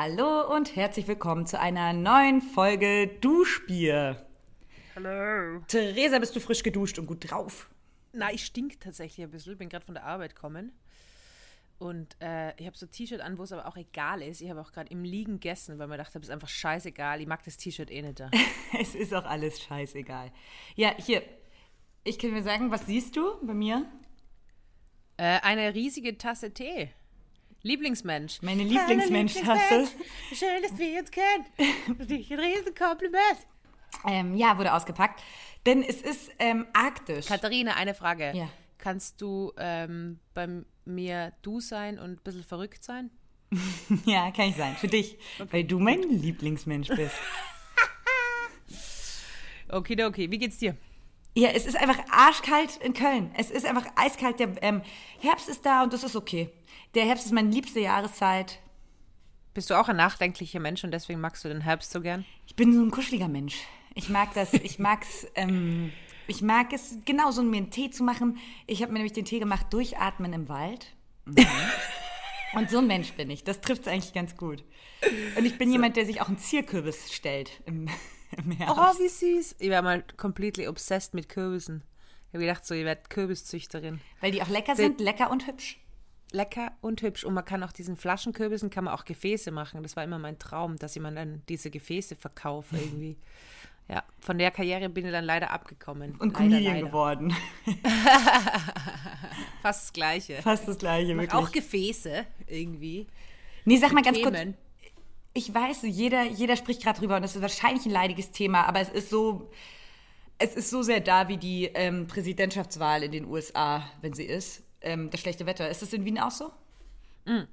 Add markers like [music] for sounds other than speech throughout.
Hallo und herzlich willkommen zu einer neuen Folge Duschbier. Hallo. Theresa, bist du frisch geduscht und gut drauf? Na, ich stink tatsächlich ein bisschen. Bin gerade von der Arbeit gekommen. Und äh, ich habe so ein T-Shirt an, wo es aber auch egal ist. Ich habe auch gerade im Liegen gegessen, weil mir dachte, es ist einfach scheißegal. Ich mag das T-Shirt eh nicht da. [laughs] es ist auch alles scheißegal. Ja, hier, ich kann mir sagen, was siehst du bei mir? Äh, eine riesige Tasse Tee. Lieblingsmensch. Meine Lieblingsmensch-Tasse. Schön, dass wir uns kennen. Für dich ein Riesenkompliment. Ähm, ja, wurde ausgepackt. Denn es ist ähm, arktisch. Katharina, eine Frage. Ja. Kannst du ähm, bei mir du sein und ein bisschen verrückt sein? [laughs] ja, kann ich sein. Für dich. Weil du mein Lieblingsmensch bist. [laughs] Okay, okay. Wie geht's dir? Ja, es ist einfach arschkalt in Köln. Es ist einfach eiskalt. Der ähm, Herbst ist da und das ist okay. Der Herbst ist meine liebste Jahreszeit. Bist du auch ein nachdenklicher Mensch und deswegen magst du den Herbst so gern? Ich bin so ein kuscheliger Mensch. Ich mag das, ich mag's, ähm, ich mag es genauso, mir einen Tee zu machen. Ich habe mir nämlich den Tee gemacht, durchatmen im Wald. Mhm. Und so ein Mensch bin ich. Das trifft es eigentlich ganz gut. Und ich bin so. jemand, der sich auch einen Zierkürbis stellt im, [laughs] im Herbst. Oh, wie süß. Ich war mal completely obsessed mit Kürbissen. Ich habe gedacht, so, ihr werdet Kürbiszüchterin. Weil die auch lecker sind, lecker und hübsch lecker und hübsch. Und man kann auch diesen Flaschenkürbissen kann man auch Gefäße machen. Das war immer mein Traum, dass jemand dann diese Gefäße verkauft irgendwie. [laughs] Ja, von der Karriere bin ich dann leider abgekommen. Und Comedian geworden. [laughs] Fast das Gleiche. Fast das Gleiche, wirklich. Auch Gefäße irgendwie. Nee, sag mal ganz Themen. kurz. Ich weiß, jeder, jeder spricht gerade drüber und das ist wahrscheinlich ein leidiges Thema, aber es ist so, es ist so sehr da wie die ähm, Präsidentschaftswahl in den USA, wenn sie ist ähm, das schlechte Wetter. Ist das in Wien auch so? Mm.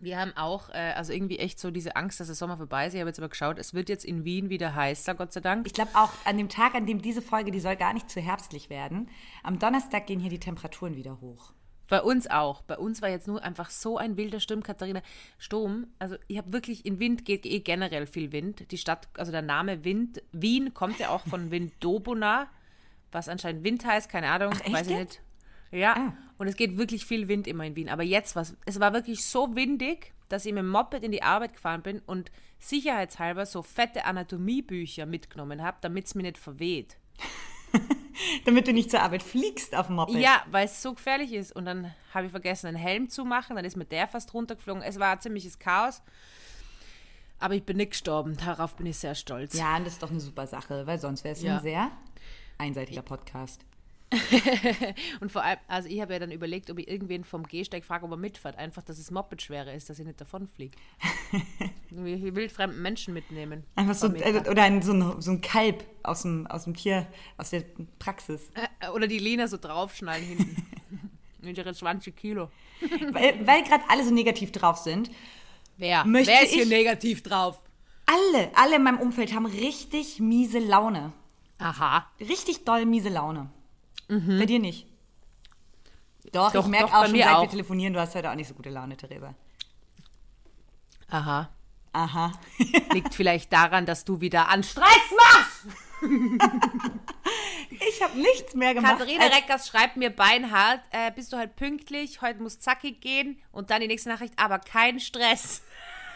Wir haben auch, äh, also irgendwie echt so diese Angst, dass der Sommer vorbei ist. Ich habe jetzt aber geschaut, es wird jetzt in Wien wieder heißer, Gott sei Dank. Ich glaube auch an dem Tag, an dem diese Folge, die soll gar nicht zu herbstlich werden. Am Donnerstag gehen hier die Temperaturen wieder hoch. Bei uns auch. Bei uns war jetzt nur einfach so ein wilder Sturm, Katharina. Sturm, also ich habe wirklich, in Wind geht eh generell viel Wind. Die Stadt, also der Name Wind, Wien kommt ja auch von Windobona, was anscheinend Wind heißt, keine Ahnung, Ach, weiß ich nicht. Ja, ah. und es geht wirklich viel Wind immer in Wien. Aber jetzt was, es war wirklich so windig, dass ich mit dem Moped in die Arbeit gefahren bin und sicherheitshalber so fette Anatomiebücher mitgenommen habe, damit es mir nicht verweht. [laughs] damit du nicht zur Arbeit fliegst auf dem Moped. Ja, weil es so gefährlich ist. Und dann habe ich vergessen, einen Helm zu machen. Dann ist mir der fast runtergeflogen. Es war ein ziemliches Chaos. Aber ich bin nicht gestorben. Darauf bin ich sehr stolz. Ja, und das ist doch eine super Sache, weil sonst wäre es ja. ein sehr einseitiger Podcast. [laughs] und vor allem, also ich habe ja dann überlegt, ob ich irgendwen vom Gehsteig frage, ob er mitfährt. Einfach, dass es Moped schwerer ist, dass ich nicht davonfliege. [laughs] Wie wildfremden Menschen mitnehmen. Einfach so, äh, oder ein, so, ein, so ein Kalb aus dem, aus dem Tier, aus der Praxis. Äh, oder die Lena so draufschnallen hinten. [laughs] Mit ihre 20 Kilo. weil weil gerade alle so negativ drauf sind. Wer? Wer ist hier negativ drauf? Alle, alle in meinem Umfeld haben richtig miese Laune. Aha. Richtig doll miese Laune. Mhm. Bei dir nicht. Doch, doch ich merke auch schon, seit auch. wir telefonieren, du hast heute auch nicht so gute Laune, Theresa. Aha. Aha. [laughs] Liegt vielleicht daran, dass du wieder an Stress machst. [laughs] ich habe nichts mehr gemacht. Katharina Reckers schreibt mir beinhart, äh, bist du halt pünktlich, heute muss zackig gehen und dann die nächste Nachricht, aber kein Stress.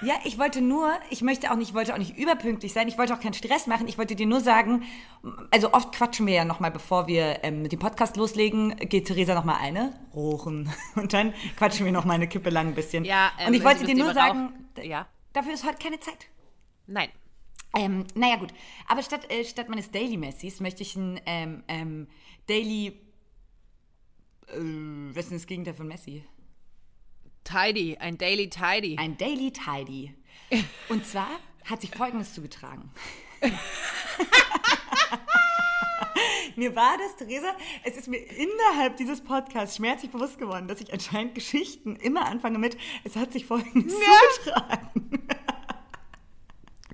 Ja, ich wollte nur, ich möchte auch nicht, ich wollte auch nicht überpünktlich sein, ich wollte auch keinen Stress machen, ich wollte dir nur sagen, also oft quatschen wir ja nochmal, bevor wir ähm, mit dem Podcast loslegen, geht Theresa nochmal eine, rochen [laughs] und dann quatschen wir nochmal eine Kippe lang ein bisschen. Ja, ähm, und ich wollte dir nur sagen, ja. dafür ist heute keine Zeit. Nein. Ähm, naja gut, aber statt, äh, statt meines Daily Messis möchte ich ein ähm, ähm, Daily, äh, was ist denn das Gegenteil von Messi? Tidy, ein Daily Tidy. Ein Daily Tidy. Und zwar hat sich Folgendes zugetragen. [laughs] mir war das, Theresa, es ist mir innerhalb dieses Podcasts schmerzlich bewusst geworden, dass ich anscheinend Geschichten immer anfange mit, es hat sich Folgendes ja. zugetragen.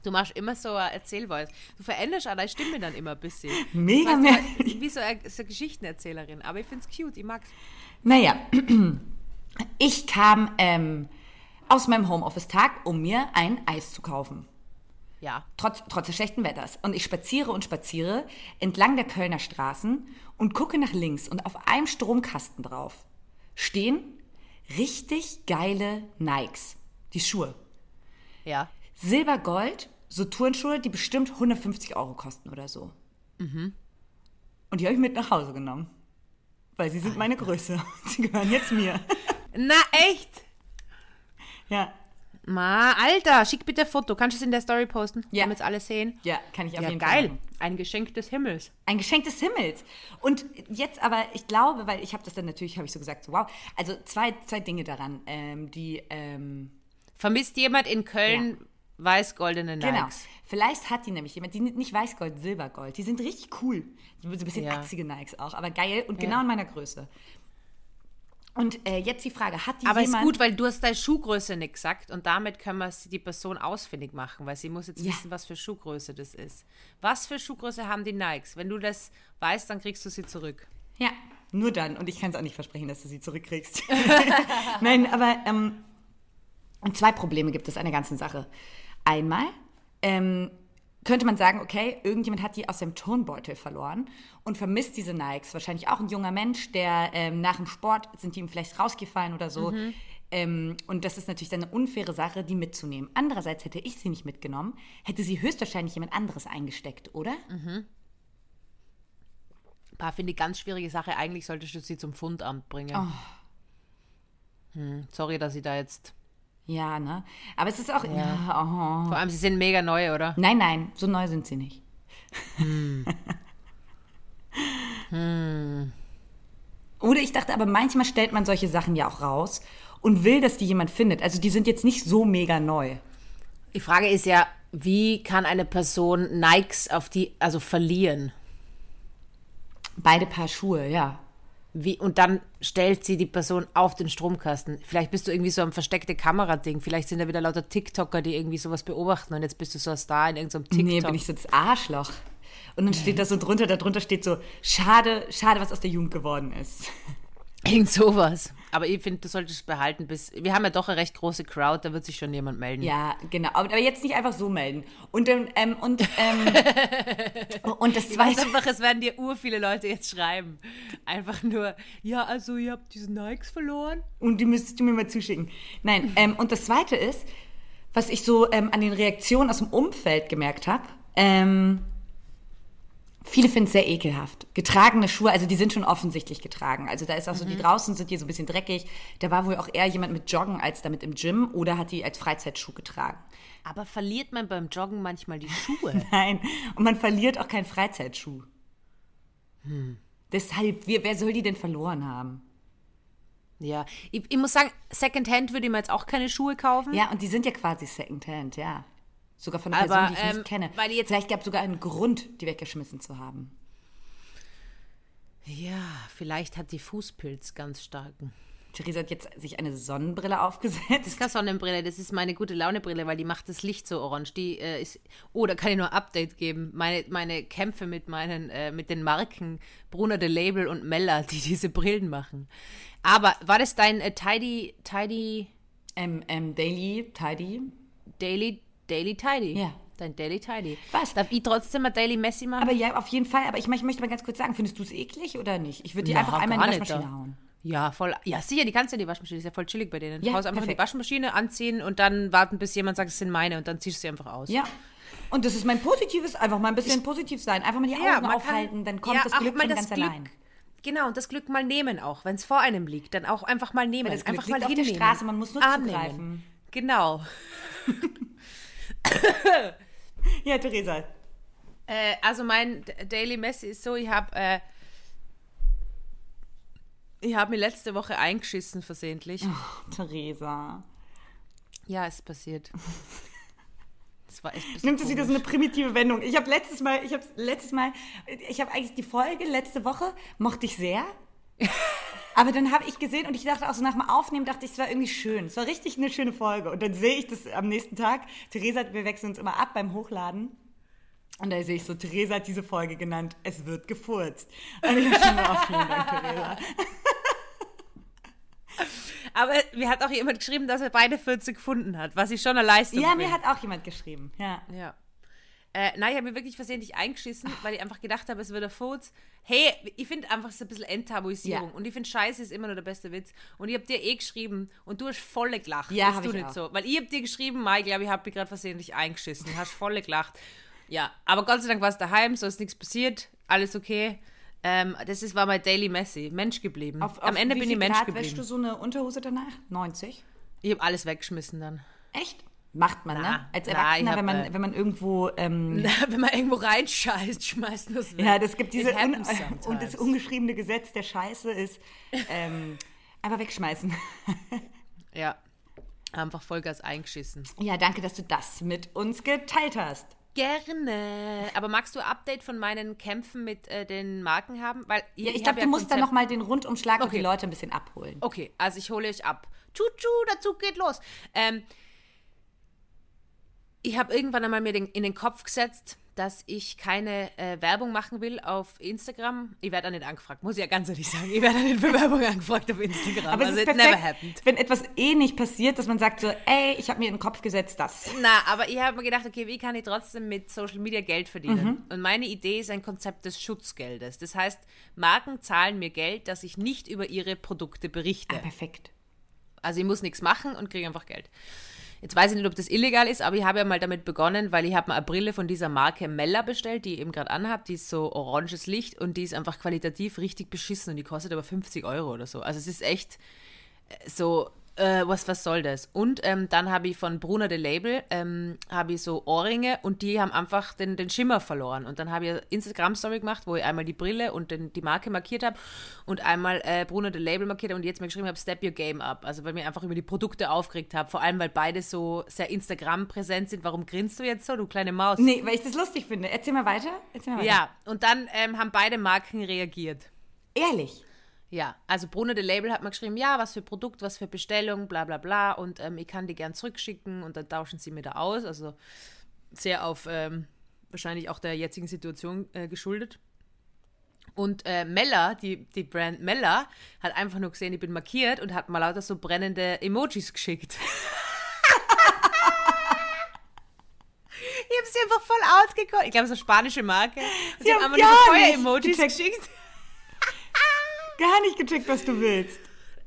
Du machst immer so ein Erzählweise. Du veränderst auch deine Stimme dann immer ein bisschen. Mega mehr. Wie so eine, so eine Geschichtenerzählerin. Aber ich finde es cute, ich mag's. Naja, ich kam ähm, aus meinem Homeoffice-Tag, um mir ein Eis zu kaufen. Ja. Trotz, trotz des schlechten Wetters. Und ich spaziere und spaziere entlang der Kölner Straßen und gucke nach links und auf einem Stromkasten drauf stehen richtig geile Nikes. Die Schuhe. Ja. Silber-Gold, so Turnschuhe, die bestimmt 150 Euro kosten oder so. Und die habe ich mit nach Hause genommen. Weil sie sind meine Größe. [laughs] Sie gehören jetzt mir. [laughs] Na, echt? Ja. Ma, Alter, schick bitte ein Foto. Kannst du es in der Story posten? Ja. Damit es alle sehen. Ja, kann ich auf Ja, jeden Fall. geil. Ein Geschenk des Himmels. Ein Geschenk des Himmels. Und jetzt aber, ich glaube, weil ich habe das dann natürlich, habe ich so gesagt, so, wow. Also zwei, zwei Dinge daran, ähm, die, ähm, Vermisst jemand in Köln weiß-goldene Nikes? genau. Vielleicht hat die nämlich jemand, die nicht Weißgold, Silbergold. Die sind richtig cool. So ein bisschen Ja. atzige Nikes auch, aber geil und genau in meiner Größe. Und äh, jetzt die Frage, hat die Aber ist jemand... gut, weil du hast deine Schuhgröße nicht gesagt und damit können wir die Person ausfindig machen, weil sie muss jetzt Ja. wissen, was für Schuhgröße das ist. Was für Schuhgröße haben die Nikes? Wenn du das weißt, dann kriegst du sie zurück. Ja, nur dann. Und ich kann es auch nicht versprechen, dass du sie zurückkriegst. [laughs] Nein, aber ähm, und zwei Probleme gibt es an der ganzen Sache. Einmal ähm, könnte man sagen, okay, irgendjemand hat die aus dem Turnbeutel verloren und vermisst diese Nikes. Wahrscheinlich auch ein junger Mensch, der ähm, nach dem Sport sind die ihm vielleicht rausgefallen oder so. Ähm, und das ist natürlich dann eine unfaire Sache, die mitzunehmen. Andererseits hätte ich sie nicht mitgenommen, hätte sie höchstwahrscheinlich jemand anderes eingesteckt, oder? Paar finde ich ganz schwierige Sache. Eigentlich solltest du sie zum Fundamt bringen. Oh. Hm, sorry, dass ich da jetzt. Ja, ne? Aber es ist auch. Ja. oh. Vor allem, sie sind mega neu, oder? Nein, nein, so neu sind sie nicht. Oder ich dachte, aber manchmal stellt man solche Sachen ja auch raus und will, dass die jemand findet. Also die sind jetzt nicht so mega neu. Die Frage ist ja, wie kann eine Person Nikes auf die, also verlieren? Beide Paar Schuhe, ja. Wie, und dann stellt sie die Person auf den Stromkasten. Vielleicht bist du irgendwie so ein versteckte Kamera-Ding. Vielleicht sind da wieder lauter TikToker, die irgendwie sowas beobachten und jetzt bist du so ein Star in irgendeinem TikTok. Nee, bin ich so das Arschloch. Und dann steht da so drunter, darunter steht so, schade, schade, was aus der Jugend geworden ist. Irgend sowas. Aber ich finde, du solltest es behalten, bis. Wir haben ja doch eine recht große Crowd, da wird sich schon jemand melden. Ja, genau. Aber jetzt nicht einfach so melden. Und, dann, ähm, und, ähm, [laughs] und das Ich weiß zweite. einfach, es werden dir ur viele Leute jetzt schreiben. Einfach nur, ja, also ihr habt diese Nikes verloren. Und die müsstest du mir mal zuschicken. Nein, ähm, und das Zweite ist, was ich so ähm, an den Reaktionen aus dem Umfeld gemerkt habe, ähm, viele finden es sehr ekelhaft. Getragene Schuhe, also die sind schon offensichtlich getragen. Also da ist auch so, die draußen sind die so ein bisschen dreckig. Da war wohl auch eher jemand mit Joggen als damit im Gym oder hat die als Freizeitschuh getragen. Aber verliert man beim Joggen manchmal die Schuhe? [laughs] Nein, und man verliert auch keinen Freizeitschuh. Deshalb, wer, wer soll die denn verloren haben? ja. Ich, ich muss sagen, Secondhand würde ich mir jetzt auch keine Schuhe kaufen. Ja, und die sind ja quasi Secondhand, ja. Sogar von einer Aber, Person, die ich ähm, nicht kenne. weil jetzt- Vielleicht gab es sogar einen Grund, die weggeschmissen zu haben. Ja, vielleicht hat die Fußpilz ganz starken. Theresa hat jetzt sich eine Sonnenbrille Das aufgesetzt. ist keine Sonnenbrille, das ist meine gute Laune-Brille, weil die macht das Licht so orange. Die äh, ist. Oh, da kann ich nur ein Update geben. Meine, meine Kämpfe mit meinen, äh, mit den Marken Brunner de Label und Mella, die diese Brillen machen. Aber war das dein äh, Tidy, Tidy, Ähm, ähm, Daily, Tidy. Daily, Daily Tidy? Ja. Dein Daily Tidy. Was? Darf ich trotzdem mal Daily Messi machen? Aber ja, auf jeden Fall. Aber ich, ich möchte mal ganz kurz sagen, findest du es eklig oder nicht? Ich würde die Na, einfach einmal in die Waschmaschine da. hauen. Ja, voll. Ja, sicher, die kannst du in die Waschmaschine. Ist ja voll chillig bei denen. Ja, Haust einfach in die. Waschmaschine, anziehen und dann warten, bis jemand sagt, es sind meine und dann ziehst du sie einfach aus. Ja. Und das ist mein Positives, einfach mal ein bisschen positiv sein. Einfach mal die Augen man aufhalten, kann- dann kommt ja, das Glück mal von das ganz Glück, allein. Genau, und das Glück mal nehmen auch, wenn es vor einem liegt, dann auch einfach mal nehmen. Weil das Glück einfach liegt mal auf der hinnehmen. Straße, man muss nur Arm zugreifen. Nehmen. Genau. [laughs] [laughs] Ja, Theresa. Äh, also mein Daily Messi ist so, ich habe äh, ich habe mir letzte Woche eingeschissen versehentlich. Theresa. Ja, ist passiert. Das war echt Nimmt es wieder so eine primitive Wendung. Ich habe letztes Mal, ich habe letztes Mal, ich habe eigentlich die Folge letzte Woche mochte ich sehr. Aber dann habe ich gesehen und ich dachte auch so nach dem Aufnehmen dachte ich, es war irgendwie schön. Es war richtig eine schöne Folge. Und dann sehe ich das am nächsten Tag. Theresa, wir wechseln uns immer ab beim Hochladen. Und da sehe ich so, Theresa hat diese Folge genannt, es wird gefurzt. Und ich dachte schon, vielen Dank, Theresa. Aber mir hat auch jemand geschrieben, dass er beide 40 gefunden hat, was ich schon eine Leistung Ja, mir hat auch jemand geschrieben. Ja. Ja. Äh, nein, ich habe mir wirklich versehentlich eingeschissen, weil ich einfach gedacht habe, es wird ein Furz. Hey, ich finde einfach, es ist ein bisschen Enttabuisierung. Ja. Und ich finde, Scheiße ist immer nur der beste Witz. Und ich habe dir eh geschrieben und du hast volle gelacht. Ja, hab du ich nicht auch. so. Weil ich habe dir geschrieben, Mai, ich glaube, ich habe mich gerade versehentlich eingeschissen. Hast volle gelacht. Ja, aber Gott sei Dank war es daheim, so ist nichts passiert. Alles okay. Ähm, das ist, war mein Daily Messi. Mensch geblieben. Auf, Am auf Ende wie bin ich Mensch Grad geblieben. wäschst du so eine Unterhose danach? 90? Ich habe alles weggeschmissen dann. Echt? Macht man, Na, ne? Als na, Erwachsener, ich hab, wenn, man, wenn man irgendwo. Ähm, [laughs] Wenn man irgendwo reinscheißt, schmeißt man es weg. ja, das gibt diese. Un [laughs] und das ungeschriebene Gesetz der Scheiße ist. Ähm, einfach wegschmeißen. [laughs] Ja. Einfach Vollgas eingeschissen. Ja, danke, dass du das mit uns geteilt hast. Gerne. Aber magst du ein Update von meinen Kämpfen mit äh, den Marken haben? Weil Ja, ich glaube, du musst dann nochmal den Rundumschlag und Okay. die Leute ein bisschen abholen. Okay, also ich hole euch ab. Tschu-tschu, der Zug geht los. Ähm, ich habe irgendwann einmal mir den, in den Kopf gesetzt, dass ich keine äh, Werbung machen will auf Instagram. Ich werde da nicht angefragt, muss ich ja ganz ehrlich sagen. Ich werde da nicht für Werbung [laughs] angefragt auf Instagram. Aber es also ist it never perfekt, happened. wenn etwas eh nicht passiert, dass man sagt so, ey, ich habe mir in den Kopf gesetzt, das. Na, aber ich habe mir gedacht, okay, wie kann ich trotzdem mit Social Media Geld verdienen? Mhm. Und meine Idee ist ein Konzept des Schutzgeldes. Das heißt, Marken zahlen mir Geld, dass ich nicht über ihre Produkte berichte. Perfekt. Also ich muss nichts machen und kriege einfach Geld. Jetzt weiß ich nicht, ob das illegal ist, aber ich habe ja mal damit begonnen, weil ich habe mir eine Brille von dieser Marke Mella bestellt, die ich eben gerade anhabe. Die ist so oranges Licht und die ist einfach qualitativ richtig beschissen und die kostet aber 50 Euro oder so. Also es ist echt äh, so, äh, was, was soll das? Und ähm, dann habe ich von Brunner de Label, ähm, habe ich so Ohrringe und die haben einfach den, den Schimmer verloren. Und dann habe ich eine Instagram-Story gemacht, wo ich einmal die Brille und den, die Marke markiert habe und einmal äh, Brunner de Label markiert habe und jetzt mir geschrieben habe, Step Your Game Up. Also weil ich mich einfach über die Produkte aufgeregt habe. Vor allem, weil beide so sehr Instagram-präsent sind. Warum grinst du jetzt so, du kleine Maus? Nee, weil ich das lustig finde. Erzähl mal weiter. Erzähl mal weiter. Ja, und dann ähm, haben beide Marken reagiert. Ehrlich. Ja, also Bruno de Label hat mir geschrieben, ja, was für Produkt, was für Bestellung, bla bla bla und ähm, ich kann die gern zurückschicken und dann tauschen sie mir da aus. Also sehr auf ähm, wahrscheinlich auch der jetzigen Situation äh, geschuldet. Und äh, Mella, die, die Brand Mella, hat einfach nur gesehen, ich bin markiert und hat mal lauter so brennende Emojis geschickt. [laughs] ich habe sie einfach voll outgekommen. Ich glaube, so spanische Marke. Und sie, haben haben einfach nur so Feuer-Emojis geschickt. Gar nicht gecheckt, was du willst.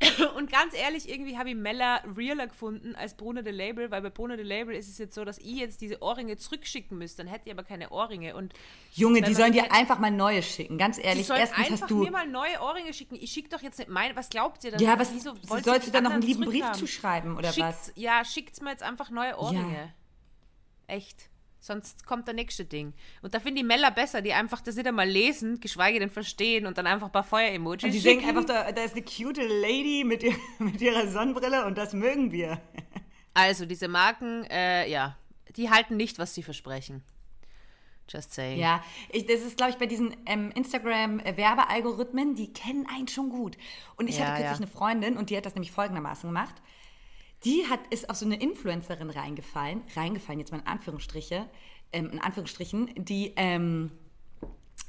[laughs] Und ganz ehrlich, irgendwie habe ich Mella realer gefunden als Bruno de Label, weil bei Bruno de Label ist es jetzt so, dass ich jetzt diese Ohrringe zurückschicken müsste, dann hätte ich aber keine Ohrringe. Und Junge, die sollen die dir einfach mal neue schicken. Ganz die ehrlich, sollen erstens einfach hast du. mir mal neue Ohrringe schicken. Ich schicke doch jetzt nicht meine. Was glaubt ihr denn? Ja, was Wieso sollst die du dann noch einen lieben Brief zurückhaben? zuschreiben oder Schickt's, was? Ja, schickt's mir jetzt einfach neue Ohrringe. Echt. Sonst kommt der nächste Ding. Und da finde ich Mella besser, die einfach das nicht einmal lesen, geschweige denn verstehen und dann einfach ein paar Feuer-Emojis Und die schicken. denken einfach, da, da ist eine cute Lady mit, ihr, [laughs] mit ihrer Sonnenbrille und das mögen wir. Also, diese Marken, äh, ja, die halten nicht, was sie versprechen. Just saying. Ja, ich, das ist, glaube ich, bei diesen ähm, Instagram-Werbealgorithmen, die kennen einen schon gut. Und ich Ja, hatte kürzlich ja. eine Freundin und die hat das nämlich folgendermaßen gemacht. Die hat, ist auf so eine Influencerin reingefallen, reingefallen jetzt mal in Anführungsstriche, ähm, in Anführungsstrichen, die ähm,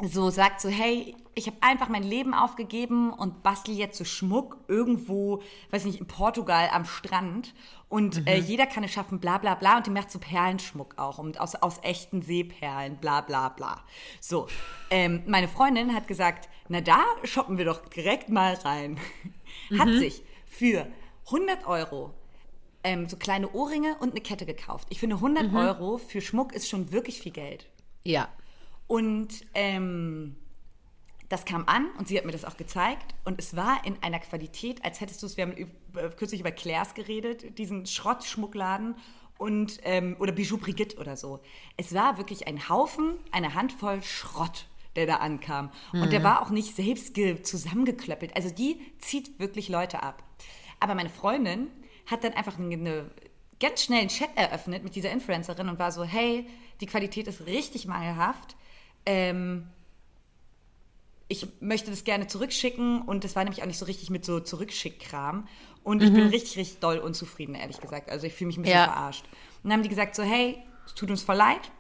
so sagt so, hey, ich habe einfach mein Leben aufgegeben und bastel jetzt so Schmuck irgendwo, weiß nicht, in Portugal am Strand und äh, jeder kann es schaffen, bla bla bla und die macht so Perlenschmuck auch und aus, aus echten Seeperlen, bla bla bla. So, ähm, meine Freundin hat gesagt, na da shoppen wir doch direkt mal rein. [laughs] Hat sich für 100 Euro ähm, so kleine Ohrringe und eine Kette gekauft. Ich finde 100 Euro für Schmuck ist schon wirklich viel Geld. Ja. Und ähm, das kam an und sie hat mir das auch gezeigt. Und es war in einer Qualität, als hättest du es, wir haben äh, kürzlich über Claire's geredet, diesen Schrottschmuckladen und, ähm, oder Bijou Brigitte oder so. Es war wirklich ein Haufen, eine Handvoll Schrott, der da ankam. Und der war auch nicht selbst ge- zusammengeklöppelt. Also die zieht wirklich Leute ab. Aber meine Freundin hat dann einfach eine, ganz schnell einen Chat eröffnet mit dieser Influencerin und war so, hey, die Qualität ist richtig mangelhaft. Ähm, ich möchte das gerne zurückschicken und das war nämlich auch nicht so richtig mit so Zurückschickkram. Und ich bin richtig, richtig doll unzufrieden, ehrlich gesagt. Also ich fühle mich ein bisschen Ja. verarscht. Und dann haben die gesagt so, hey, es tut uns voll leid.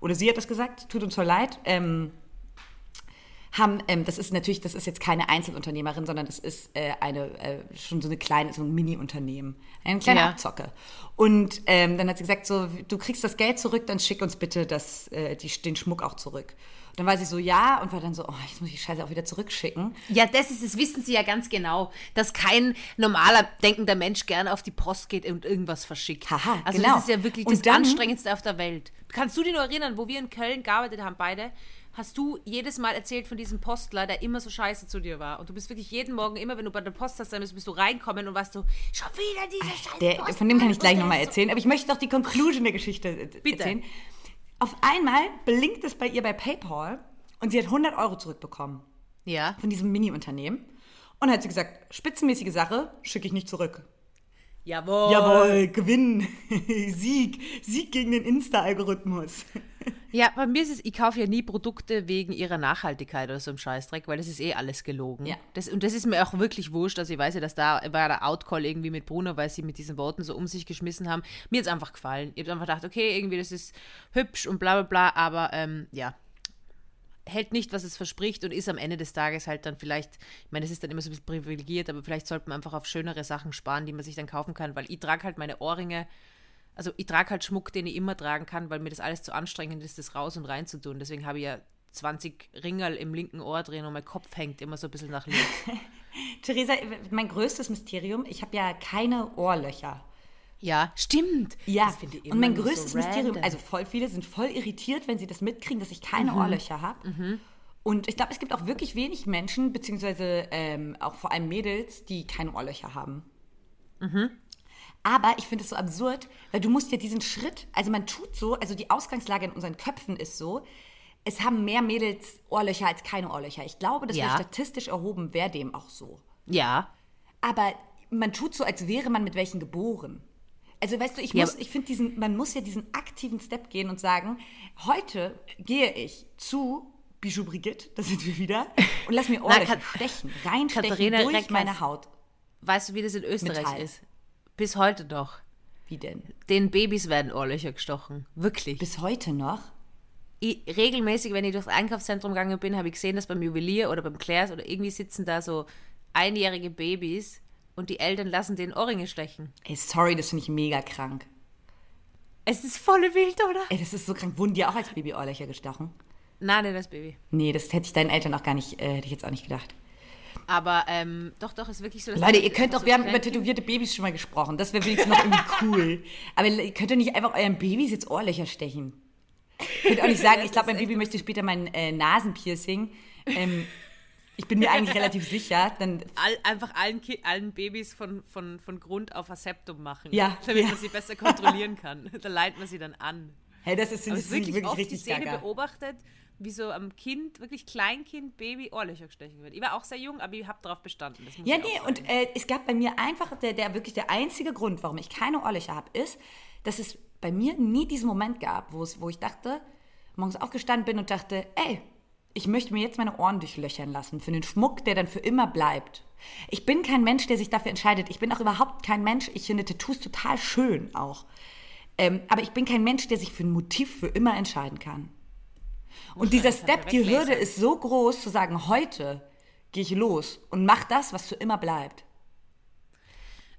Oder sie hat das gesagt, tut uns voll leid. Ähm, haben, ähm, das ist natürlich, das ist jetzt keine Einzelunternehmerin, sondern das ist äh, eine äh, schon so eine kleine, so ein Mini-Unternehmen, eine kleine Ja. Abzocke. Und ähm, dann hat sie gesagt, so, du kriegst das Geld zurück, dann schick uns bitte das, äh, die, den Schmuck auch zurück. Und dann war sie so, ja, und war dann so, oh, jetzt muss ich die Scheiße auch wieder zurückschicken. Ja, das ist, das wissen Sie ja ganz genau, dass kein normaler denkender Mensch gerne auf die Post geht und irgendwas verschickt. Haha, also genau. das ist ja wirklich Und das dann- Anstrengendste auf der Welt. Kannst du dich nur erinnern, wo wir in Köln gearbeitet haben, beide? Hast du jedes Mal erzählt von diesem Postler, der immer so scheiße zu dir war? Und du bist wirklich jeden Morgen, immer wenn du bei der Post hast, müsst, bist du reinkommen und warst du, schon wieder dieser scheiß Der, von dem kann ich gleich nochmal so- erzählen, aber ich möchte doch die Conclusion der Geschichte äh, Bitte. erzählen. Auf einmal blinkt es bei ihr bei PayPal und sie hat 100 Euro zurückbekommen Ja. von diesem Mini-Unternehmen. Und hat sie gesagt, spitzenmäßige Sache, schicke ich nicht zurück. Jawohl. Jawohl, Gewinn, [laughs] Sieg, Sieg gegen den Insta-Algorithmus. [laughs] Ja, bei mir ist es, ich kaufe ja nie Produkte wegen ihrer Nachhaltigkeit oder so im Scheißdreck, weil das ist eh alles gelogen. Ja. Das, und das ist mir auch wirklich wurscht. Also ich weiß ja, dass da war der Outcall irgendwie mit Bruno, weil sie mit diesen Worten so um sich geschmissen haben. Mir hat es einfach gefallen. Ich habe einfach gedacht, okay, irgendwie das ist hübsch und bla bla bla, aber ähm, ja, hält nicht, was es verspricht und ist am Ende des Tages halt dann vielleicht, ich meine, es ist dann immer so ein bisschen privilegiert, aber vielleicht sollte man einfach auf schönere Sachen sparen, die man sich dann kaufen kann, weil ich trage halt meine Ohrringe, also ich trage halt Schmuck, den ich immer tragen kann, weil mir das alles zu anstrengend ist, das raus und rein zu tun. Deswegen habe ich ja 20 Ringerl im linken Ohr drin und mein Kopf hängt immer so ein bisschen nach links. [laughs] Theresa, mein größtes Mysterium, ich habe ja keine Ohrlöcher. Ja, stimmt. Ja, Das finde ich und immer mein nur so größtes Mysterium, also voll viele sind voll irritiert, wenn sie das mitkriegen, dass ich keine Mhm. Ohrlöcher habe. Und ich glaube, es gibt auch wirklich wenig Menschen, beziehungsweise ähm, auch vor allem Mädels, die keine Ohrlöcher haben. Mhm. Aber ich finde es so absurd, weil du musst ja diesen Schritt, also man tut so, also die Ausgangslage in unseren Köpfen ist so, es haben mehr Mädels Ohrlöcher als keine Ohrlöcher. Ich glaube, das Ja. wäre statistisch erhoben, wäre dem auch so. Ja, Aber man tut so, als wäre man mit welchen geboren. Also weißt du, ich Ja, muss, ich finde diesen, man muss ja diesen aktiven Step gehen und sagen, heute gehe ich zu Bijou Brigitte, da sind wir wieder, und lass mir [laughs] Ohrlöcher Kat- stechen, reinstechen Katharina durch Reckers. meine Haut. weißt du, wie das in Österreich Metall. ist? Bis heute noch. Wie denn? Den Babys werden Ohrlöcher gestochen. Wirklich. Bis heute noch? ich, regelmäßig, wenn ich durchs Einkaufszentrum gegangen bin, habe ich gesehen, dass beim Juwelier oder beim Claire's oder irgendwie sitzen da so einjährige Babys und die Eltern lassen den Ohrringe stechen. Ey, sorry, das finde ich mega krank. Es ist volle wild, oder? Ey, das ist so krank. Wurden dir auch als Baby Ohrlöcher gestochen? Nein, nicht das Baby. Nee, das hätte ich deinen Eltern auch gar nicht, äh, hätte ich jetzt auch nicht gedacht. Aber ähm, doch, doch, ist wirklich so. dass Leute, ihr könnt doch, so wir haben über tätowierte Babys schon mal gesprochen. Das wäre wenigstens noch irgendwie cool. Aber ihr könnt doch nicht einfach euren Babys jetzt Ohrlöcher stechen. Ihr könnt auch nicht [laughs] sagen, ich glaube, mein Baby möchte später mein äh, Nasenpiercing. Ähm, ich bin mir eigentlich relativ sicher. Dann, All, einfach allen, Ki allen Babys von, von, von Grund auf Aseptum machen. Ja, Damit ja. man sie besser kontrollieren kann. [laughs] da leitet man sie dann an. hey, das ist, das ist wirklich, wirklich oft die richtig Szene gaga. beobachtet, wie so am Kind, wirklich Kleinkind, Baby Ohrlöcher gestechen wird. Ich war auch sehr jung, aber ich habe darauf bestanden. Ja, nee, und äh, es gab bei mir einfach, der, der wirklich der einzige Grund, warum ich keine Ohrlöcher habe, ist, dass es bei mir nie diesen Moment gab, wo ich dachte, morgens aufgestanden bin und dachte, ey, ich möchte mir jetzt meine Ohren durchlöchern lassen für einen Schmuck, der dann für immer bleibt. Ich bin kein Mensch, der sich dafür entscheidet. Ich bin auch überhaupt kein Mensch. Ich finde Tattoos total schön auch. Ähm, aber ich bin kein Mensch, der sich für ein Motiv für immer entscheiden kann. Und dieser Step, die. Hürde ist so groß, zu sagen, heute gehe ich los und mach das, was für immer bleibt.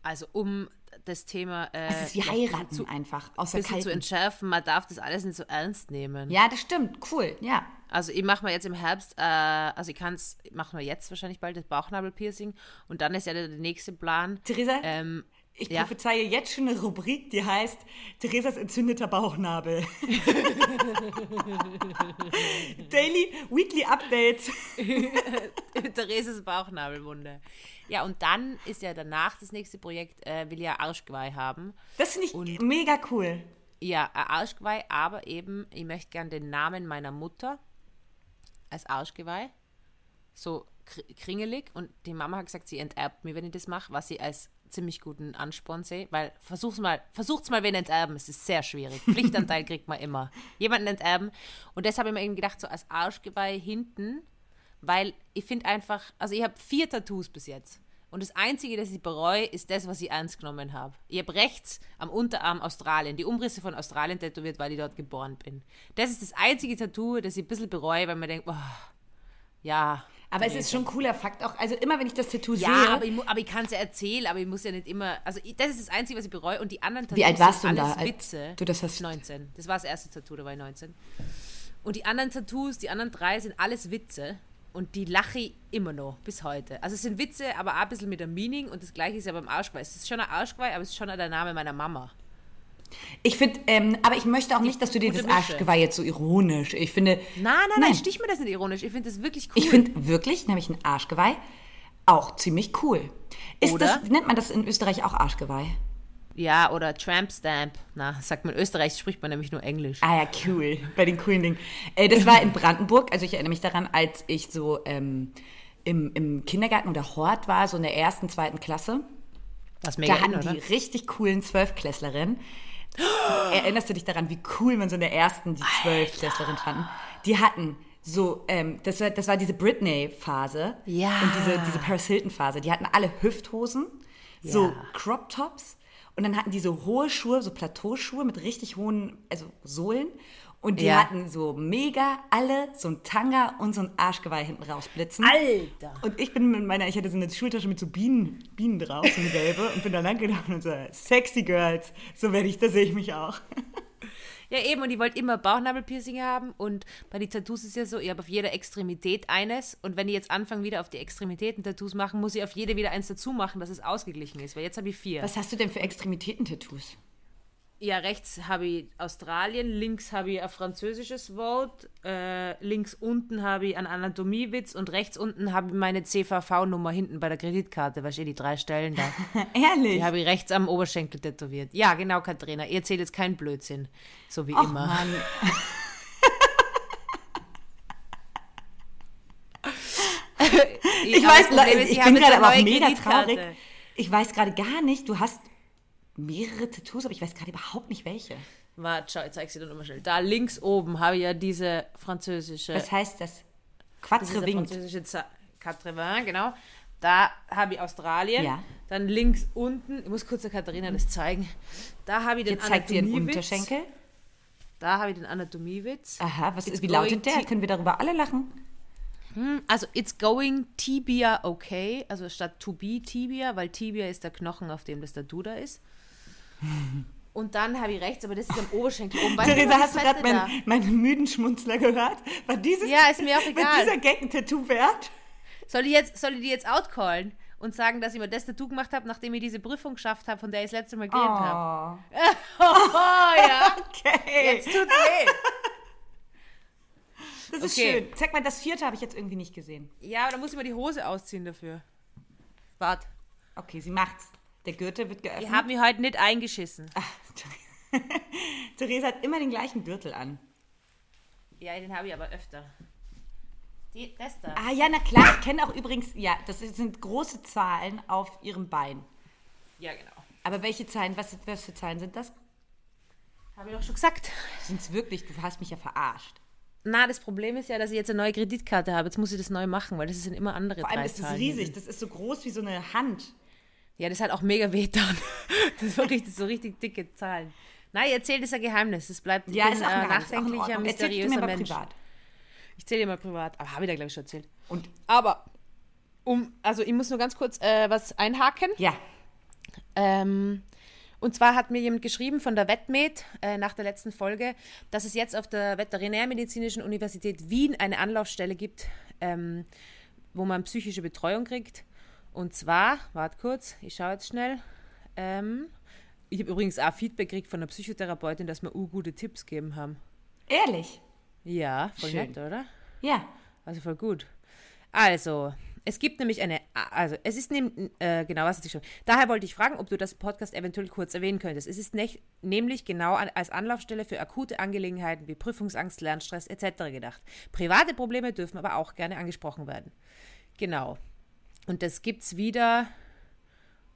Also um das Thema äh, Es ist wie heiraten zu, einfach, außer bisschen zu kalten. entschärfen, man darf das alles nicht so ernst nehmen. Ja, das stimmt, cool, ja. Also ich mache mir jetzt im Herbst, äh, also ich kann es, machen wir jetzt wahrscheinlich bald das Bauchnabelpiercing und dann ist ja der, der nächste Plan. Theresa, Ähm, ich ja. prophezeie jetzt schon eine Rubrik, die heißt Theresas entzündeter Bauchnabel. [laughs] Daily, Weekly Updates. [laughs] Thereses Bauchnabelwunde. Ja, und dann ist ja danach das nächste Projekt, äh, will ja Arschgeweih haben. Das finde ich mega cool. Ja, ein Arschgeweih, aber eben, ich möchte gern den Namen meiner Mutter als Arschgeweih. So kr- kringelig. Und die Mama hat gesagt, sie enterbt mir, wenn ich das mache, was sie als ziemlich guten Ansporn sehe. Weil versuch's mal, versucht's mal wen enterben. Es ist sehr schwierig. Pflichtanteil [laughs] kriegt man immer. Jemanden enterben. Und deshalb habe ich mir eben gedacht, so als Arschgeweih hinten, weil ich finde einfach, also ich habe vier Tattoos bis jetzt. Und das Einzige, das ich bereue, ist das, was ich ernst genommen habe. Ich habe rechts am Unterarm Australien, die Umrisse von Australien tätowiert, weil ich dort geboren bin. Das ist das einzige Tattoo, das ich ein bisschen bereue, weil man denkt, boah, Ja. Aber es ist schon ein cooler Fakt auch. Also immer, wenn ich das Tattoo Ja, sehe. aber ich, aber ich kann es ja erzählen, aber ich muss ja nicht immer. Also, ich, das ist das Einzige, was ich bereue. Und die anderen Tattoos Wie alt warst du alles da, Witze. du das hast? 19. Das war das erste Tattoo, da war ich 19. Und die anderen Tattoos, die anderen drei, sind alles Witze. Und die lache ich immer noch bis heute. Also es sind Witze, aber auch ein bisschen mit einem Meaning. Und das gleiche ist ja beim Arschgeweih. Es ist schon ein Arschgeweih, aber es ist schon der Name meiner Mama. Ich finde, ähm, aber ich möchte auch nicht, dass du dir das. Arschgeweih jetzt so ironisch. Ich finde, Nein, nein, nein, Nein. stich mir das nicht ironisch. Ich finde das wirklich cool. ich finde wirklich, nämlich ein Arschgeweih, auch ziemlich cool. Ist Oder? das, nennt man das in Österreich auch Arschgeweih? Ja, oder Tramp Stamp. Na, sagt man in Österreich, spricht man nämlich nur Englisch. Ah ja, cool. Bei den coolen Dingen. Äh, das war in Brandenburg. Also ich erinnere mich daran, als ich so ähm, im, im Kindergarten oder Hort war, so in der ersten, zweiten Klasse. Was mega Da hatten in, die richtig coolen Zwölfklässlerinnen. Erinnerst du dich daran, wie cool man so in der ersten die Zwölfklässlerin fanden? Die hatten so, ähm, das, war, das war diese Britney-Phase Ja. und diese, diese Paris Hilton-Phase. Die hatten alle Hüfthosen, so Ja. Crop-Tops und dann hatten die so hohe Schuhe, so Plateauschuhe mit richtig hohen, also Sohlen. Und die Ja. hatten so mega alle so ein Tanga und so ein Arschgeweih hinten rausblitzen. Alter! Und ich bin mit meiner, ich hatte so eine Schultasche mit so Bienen, Bienen drauf, so eine gelbe, und bin da lang gelaufen und so, sexy Girls, so werde ich, da sehe ich mich auch. [laughs] Ja, eben, und ich wollte immer Bauchnabelpiercing haben und bei den Tattoos ist ja so, ich habe auf jeder Extremität eines und wenn ich jetzt anfange, wieder auf die Extremitäten Tattoos machen, muss ich auf jede wieder eins dazu machen, dass es ausgeglichen ist, weil jetzt habe ich vier. Was hast du denn für Extremitäten-Tattoos? Ja, rechts habe ich Australien, links habe ich ein französisches Wort, äh, links unten habe ich einen Anatomiewitz und rechts unten habe ich meine CVV-Nummer hinten bei der Kreditkarte, weißt du, die drei Stellen da. [laughs] Ehrlich? Die habe ich rechts am Oberschenkel tätowiert. Ja, genau, Katharina. Ihr erzählt jetzt keinen Blödsinn. So wie Och, immer. Mann. [laughs] Ich Aber weiß, Problem ich habe bin gerade aber auch mega traurig. Ich weiß gerade gar nicht, du hast mehrere Tattoos, aber ich weiß gerade überhaupt nicht welche. Warte, schau, ich zeig's dir dann nochmal schnell. Da links oben habe ich ja diese französische. Was heißt das? das ist Quatre Vingt. französische Quatre Vingts, genau. Da habe ich Australien. Ja. Dann links unten, ich muss kurz der Katharina das zeigen. Da habe ich den Jetzt zeigt sie den Anatomiewitz. Unterschenkel. Da habe ich den Anatomiewitz. Aha, was It's ist, wie lautet der? Können wir darüber alle lachen? Also, it's going tibia okay. Also statt to be tibia, weil tibia ist der Knochen, auf dem das Tattoo da ist. Und dann habe ich rechts, aber das ist am Oberschenkel oben. Weißt Theresa, hast du gerade meinen, meinen müden Schmunzler gehört? War dieses, Ja, ist mir auch War egal. dieser Gag ein Tattoo wert? Soll ich, jetzt, soll ich die jetzt outcallen und sagen, dass ich mir das Tattoo gemacht habe, nachdem ich diese Prüfung geschafft habe, von der ich das letzte Mal geredet habe? Oh, Oh [laughs] ja, okay. jetzt tut's weh. das ist okay. schön. Zeig mal, das vierte habe ich jetzt irgendwie nicht gesehen. Ja, aber dann muss ich mal die Hose ausziehen dafür. Wart, Okay, sie macht's. Der Gürtel wird geöffnet. ich habe mich heute nicht eingeschissen. [laughs] Theresa hat immer den gleichen Gürtel an. Ja, den habe ich aber öfter. Die, das da. Ah ja, na klar. Ich kenne auch übrigens, ja, das sind große Zahlen auf ihrem Bein. Ja, genau. Aber welche Zahlen, was, was für Zahlen sind das? Habe ich doch schon gesagt. Sind es wirklich, du hast mich ja verarscht. Na, das Problem ist ja, dass ich jetzt eine neue Kreditkarte habe. Jetzt muss ich das neu machen, weil das sind immer andere Vor allem ist es Zahlen riesig. Das ist so groß wie so eine Hand. Ja, das hat auch mega weh dann. [laughs] Das war richtig, so richtig dicke Zahlen. Nein, erzähl das ein Geheimnis. Das bleibt Ja, bin, ist auch, äh, ein auch in nachdenklicher, mir mysteriöser mal Mensch. privat. Ich zähle dir mal privat. Aber habe ich da, glaube ich, schon erzählt. Und Aber, um, also ich muss nur ganz kurz äh, was einhaken. ja, Ähm, und zwar hat mir jemand geschrieben von der Wettmed äh, nach der letzten Folge, dass es jetzt auf der Veterinärmedizinischen Universität Wien eine Anlaufstelle gibt, ähm, wo man psychische Betreuung kriegt. Und zwar, wart kurz, ich schaue jetzt schnell. Ähm, ich habe übrigens auch Feedback gekriegt von der Psychotherapeutin, dass wir gute Tipps gegeben haben. ehrlich. Ja, voll Schön. nett, oder? Ja. Also voll gut. Also, es gibt nämlich eine, also es ist nehm, äh, genau, was hatte ich schon. Daher wollte ich fragen, ob du das Podcast eventuell kurz erwähnen könntest. Es ist nech, nämlich genau an, als Anlaufstelle für akute Angelegenheiten wie Prüfungsangst, Lernstress etc. gedacht. Private Probleme dürfen aber auch gerne angesprochen werden. Genau. Und das gibt's wieder.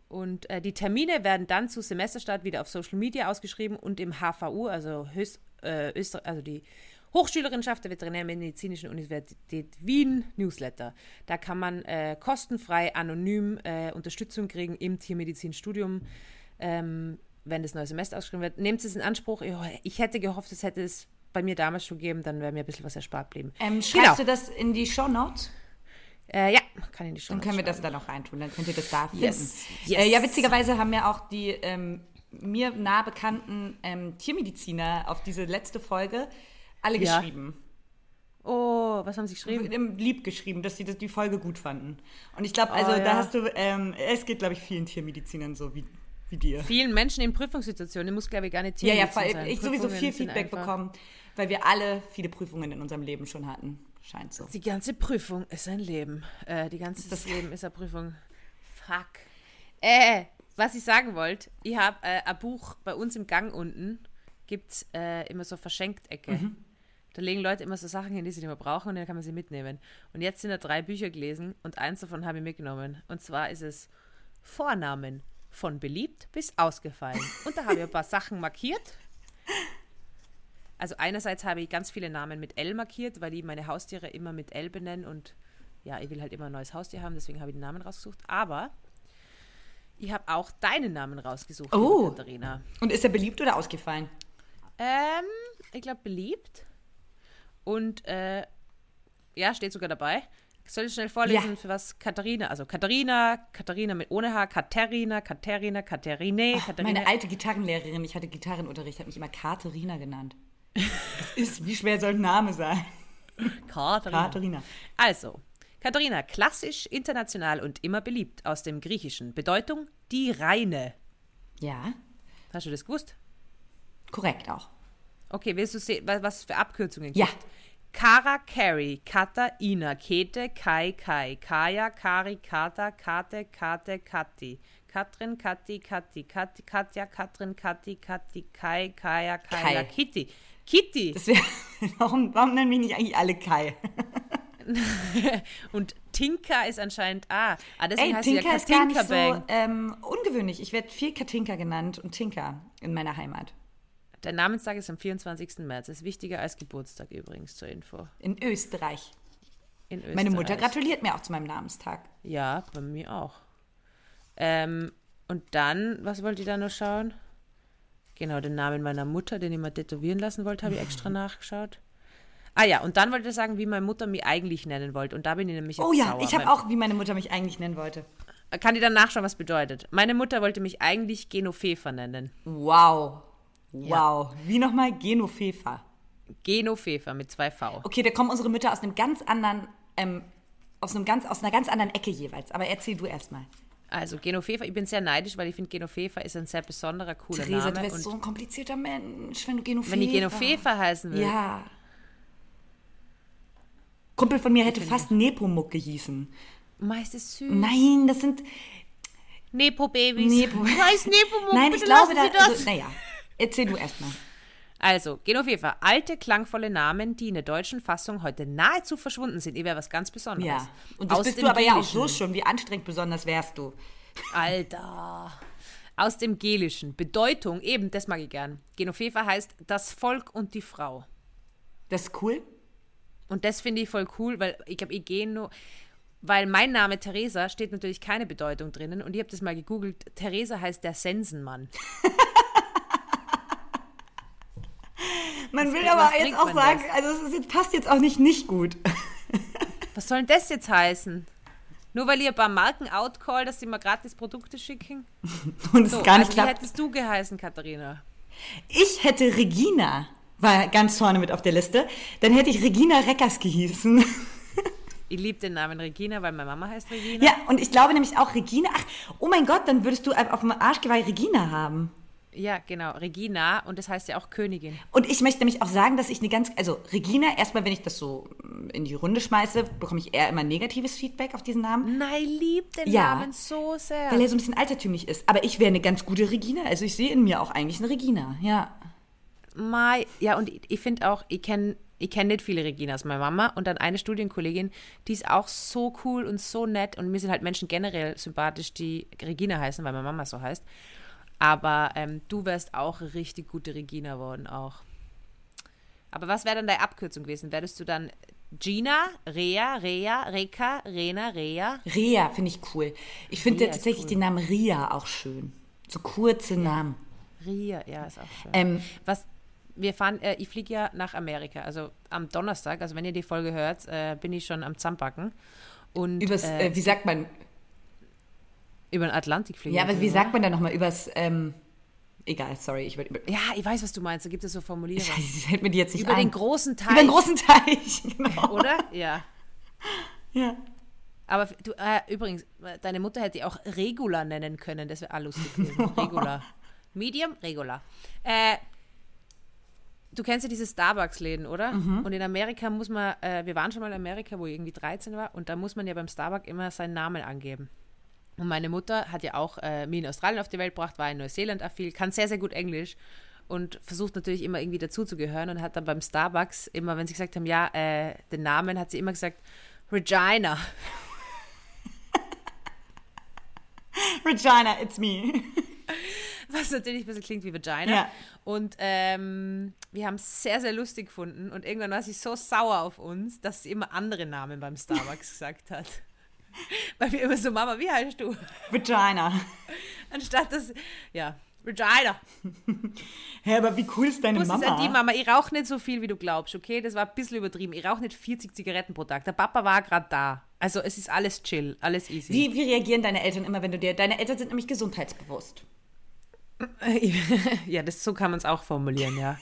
Und äh, die Termine werden dann zu Semesterstart wieder auf Social Media ausgeschrieben und im HVU, also, Höchst, äh, Öster, also die Hochschülerinschaft der Veterinärmedizinischen Universität Wien Newsletter. Da kann man äh, kostenfrei, anonym äh, Unterstützung kriegen im Tiermedizinstudium, ähm, wenn das neue Semester ausgeschrieben wird. Nehmt es in Anspruch. Ich hätte gehofft, es hätte es bei mir damals schon gegeben, dann wäre mir ein bisschen was erspart geblieben. Ähm, schreibst Genau. du das in die Show Notes? Äh, ja, kann ich die Dann können wir das dann auch reintun, dann könnt ihr das da finden. Yes, yes. Äh, ja, witzigerweise haben ja auch die ähm, mir nah bekannten ähm, Tiermediziner auf diese letzte Folge alle Ja. geschrieben. Oh, was haben sie geschrieben? Im Lieb geschrieben, dass sie das, die Folge gut fanden. Und ich glaube, also Oh, da ja. hast du, ähm, es geht, glaube ich, vielen Tiermedizinern so wie, wie dir. Vielen Menschen in Prüfungssituationen, muss glaube ich gar nicht Ja, ja, Tiermedizin voll, sein. ich sowieso Prüfungen viel sind Feedback bekommen, weil wir alle viele Prüfungen in unserem Leben schon hatten. Scheint so. Die ganze Prüfung ist ein Leben. Äh, die ganze das Leben ist eine Prüfung. Fuck. Äh, was ich sagen wollte, ich habe äh, ein Buch bei uns im Gang unten, gibt es äh, immer so Verschenkt-Ecke. Mhm. Da legen Leute immer so Sachen hin, die sie nicht mehr brauchen und dann kann man sie mitnehmen. Und jetzt sind da drei Bücher gelesen und eins davon habe ich mitgenommen. Und zwar ist es Vornamen von beliebt bis ausgefallen. Und da habe ich ein paar Sachen markiert. Also einerseits habe ich ganz viele Namen mit L markiert, weil ich meine Haustiere immer mit L benennen und ja, ich will halt immer ein neues Haustier haben, deswegen habe ich den Namen rausgesucht. Aber ich habe auch deinen Namen rausgesucht, Oh. Katharina. Und ist er beliebt oder ausgefallen? Ähm, ich glaube beliebt. Und äh, ja, steht sogar dabei. Soll ich schnell vorlesen, Ja. für was Katharina, also Katharina, Katharina mit ohne H, Katharina, Katharina, Katharine, Katharina. Meine alte Gitarrenlehrerin, ich hatte Gitarrenunterricht, hat mich immer Katharina genannt. Ist, wie schwer soll ein Name sein? Katharina. Katharina. Also, Katharina, klassisch, international und immer beliebt aus dem Griechischen. Bedeutung die reine. Ja, Hast du das gewusst? korrekt auch. Okay, willst du sehen, wa- was für Abkürzungen Ja. gibt? Kara, Carrie, Kata, Ina, Kete, Kai, Kai, Kaya, Kari, Kata, Kate, Kate, Kati. Katrin, Kati, Kati, Kati, Katja, Katrin, Kati, Kati, Kai, Kaya, Kaya, Kai. Kitty. Kitty. Das wär, [laughs] warum, warum nennen mich nicht eigentlich alle Kai? [laughs] Und Tinka ist anscheinend A. Ah, deswegen Ey, heißt Tinka ja ist gar nicht so ähm, ungewöhnlich. Ich werde viel Katinka genannt und Tinka in meiner Heimat. Der Namenstag ist am 24. März. Ist wichtiger als Geburtstag übrigens zur Info. In Österreich. In Österreich. Meine Mutter gratuliert mir auch zu meinem Namenstag. Ja, bei mir auch. Ähm, und dann, was wollt ihr da noch schauen? Genau, den Namen meiner Mutter, den ich mal tätowieren lassen wollte, habe ich extra [laughs] nachgeschaut. Ah ja, und dann wollte ich sagen, wie meine Mutter mich eigentlich nennen wollte. Und da bin ich nämlich jetzt Oh ja, sauer, ich habe auch, wie meine Mutter mich eigentlich nennen wollte. Kann ich dann nachschauen, was bedeutet? Meine Mutter wollte mich eigentlich Genofefa nennen. Wow. Wow. Wie nochmal? Genofefa. Genofefa mit zwei V. Okay, da kommen unsere Mütter aus einem ganz anderen, ähm, aus, einem ganz, aus einer ganz anderen Ecke jeweils. Aber erzähl du erstmal. Also Genofefa, ich bin sehr neidisch, weil ich finde, Genofefa ist ein sehr besonderer, cooler Theresa, du Name. wärst Und so ein komplizierter Mensch, wenn du Genofefa... wenn ich Genofefa heißen will, Ja. Kumpel von mir hätte fast Nepomuk gehießen. meist ist süß. Nein, das sind... Nepo-Babys. Nepo. Nepomuk, Nein, bitte ich glaube, da... Sie das. Also, naja, erzähl du erstmal. Also, Genofefa, alte, klangvolle Namen, die in der deutschen Fassung heute nahezu verschwunden sind. Ihr wäre was ganz Besonderes. Ja. Und das Aus bist du aber ja auch so Gelischen. schon. Wie anstrengend besonders wärst du. Alter. Aus dem Gelischen. Bedeutung, eben, das mag ich gern. Genofefa heißt das Volk und die Frau. Das ist cool. Und das finde ich voll cool, weil ich glaube, ich gehe nur. Weil mein Name Theresa steht natürlich keine Bedeutung drinnen und ich habe das mal gegoogelt. Theresa heißt der Sensenmann. [laughs] [laughs] Man will aber jetzt auch sagen, also es ist, passt jetzt auch nicht nicht gut. [laughs] Was soll denn das jetzt heißen? Nur weil ihr ein paar Marken outcall, dass sie mal gratis Produkte schicken? [laughs] Und es So, gar nicht also wie klappt. hättest du geheißen, Katharina? Ich hätte Regina, war ganz vorne mit auf der Liste. Dann hätte ich Regina Reckers gehießen. Ich liebe den Namen Regina, weil meine Mama heißt Regina. Ja, und ich glaube nämlich auch Regina. Ach, oh mein Gott, dann würdest du auf dem Arschgeweih Regina haben. Ja, genau, Regina und das heißt ja auch Königin. Und ich möchte nämlich auch sagen, dass ich eine ganz, also Regina, erstmal, wenn ich das so in die Runde schmeiße, bekomme ich eher immer negatives Feedback auf diesen Namen, Nein, ich liebe den Ja. Namen so sehr. weil er so ein bisschen altertümlich ist. Aber ich wäre eine ganz gute Regina. Also ich sehe in mir auch eigentlich eine Regina, ja. Mai, ja, und ich, finde auch, ich kenne ich kenn nicht viele Reginas, meine Mama und dann eine Studienkollegin, die ist auch so cool und so nett und mir sind halt Menschen generell sympathisch, die Regina heißen, weil meine Mama so heißt. Aber ähm, du wärst auch richtig gute Regina worden auch. Aber was wäre dann deine Abkürzung gewesen? Wärst du dann Gina, Rea, Rea, Reka, Rena, Rea? Ria finde ich cool. Ich finde ist tatsächlich cool. den Namen Ria auch schön. So kurze Namen. Ria, ja, ist auch schön. Ähm, Was wir fahren, äh, ich fliege ja nach Amerika. Also am Donnerstag, also wenn ihr die Folge hört, äh, bin ich schon am Zampacken. Und Übers, äh, äh, wie sagt man? Über den Atlantik fliegen. Ja, aber wie natürlich, sagt man da nochmal? Übers, ähm, egal, sorry, ich würde. Über? Ja, ich weiß, was du meinst. Da gibt es so Formulierungen. Scheiße, fällt mir die jetzt nicht über ein. den großen Teich. Über den großen Teich, genau. oder? Ja. Ja. Aber du, äh, übrigens, deine Mutter hätte die auch Regula nennen können. Das wäre auch lustig gewesen. [laughs] Regula. Medium, Regula. Äh, du kennst ja diese Starbucks-Läden, oder? Und in Amerika muss man, äh, wir waren schon mal in Amerika, wo ich irgendwie 13 war, und da muss man ja beim Starbucks immer seinen Namen angeben. Und meine Mutter hat ja auch äh, mich in Australien auf die Welt gebracht, war in Neuseeland auch viel, kann sehr, sehr gut Englisch und versucht natürlich immer irgendwie dazuzugehören und hat dann beim Starbucks immer, wenn sie gesagt haben, ja, äh, den Namen, hat sie immer gesagt, Regina. [laughs] Regina, it's me. [laughs] Was natürlich ein bisschen klingt wie Vagina. Ja. Und ähm, wir haben es sehr, sehr lustig gefunden. Und irgendwann war sie so sauer auf uns, dass sie immer andere Namen beim Starbucks [laughs] gesagt hat. [laughs] Weil wir immer so, Mama, wie heißt du? Regina. [laughs] Anstatt dass, ja, Regina. [laughs] Hä, aber wie cool ist deine Muss es Mama? an die Mama, ich rauche nicht so viel, wie du glaubst, okay? Das war ein bisschen übertrieben. Ich rauche nicht 40 Zigaretten pro Tag. Der Papa war gerade da. Also es ist alles chill, alles easy. Wie, wie reagieren deine Eltern immer, wenn du dir. Deine Eltern sind nämlich gesundheitsbewusst. ja, das, so kann man es auch formulieren, ja.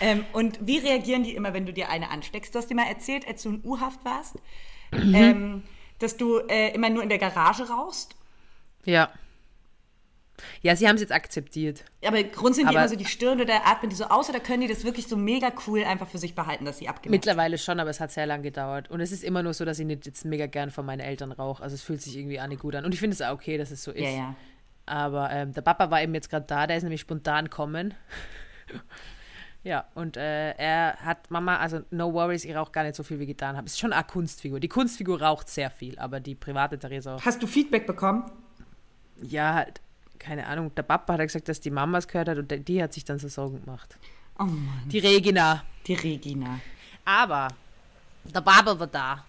Ähm, und wie reagieren die immer, wenn du dir eine ansteckst? Du hast dir mal erzählt, als du in U-Haft warst, Mhm. ähm, dass du äh, immer nur in der Garage rauchst. Ja. Ja, sie haben es jetzt akzeptiert. Aber die Aber- immer so die Stirn oder atmen die so aus oder können die das wirklich so mega cool einfach für sich behalten, dass sie abgenommen Mittlerweile schon, aber es hat sehr lange gedauert. Und es ist immer nur so, dass ich nicht jetzt mega gern von meinen Eltern rauche. Also es fühlt sich irgendwie auch nicht gut an. Und ich finde es auch okay, dass es so ist. Ja, ja. Aber ähm, der Papa war eben jetzt gerade da, der ist nämlich spontan kommen. Ja, und äh, er hat Mama, also no worries, ich rauche gar nicht so viel wie getan habe. Es ist schon eine Kunstfigur. Die Kunstfigur raucht sehr viel, aber die private Theresa, Hast du Feedback bekommen? ja, halt, keine Ahnung. Der Papa hat ja gesagt, dass die Mama es gehört hat und die hat sich dann so Sorgen gemacht. Oh Mann. Die Regina. Die Regina. Aber der Papa war da.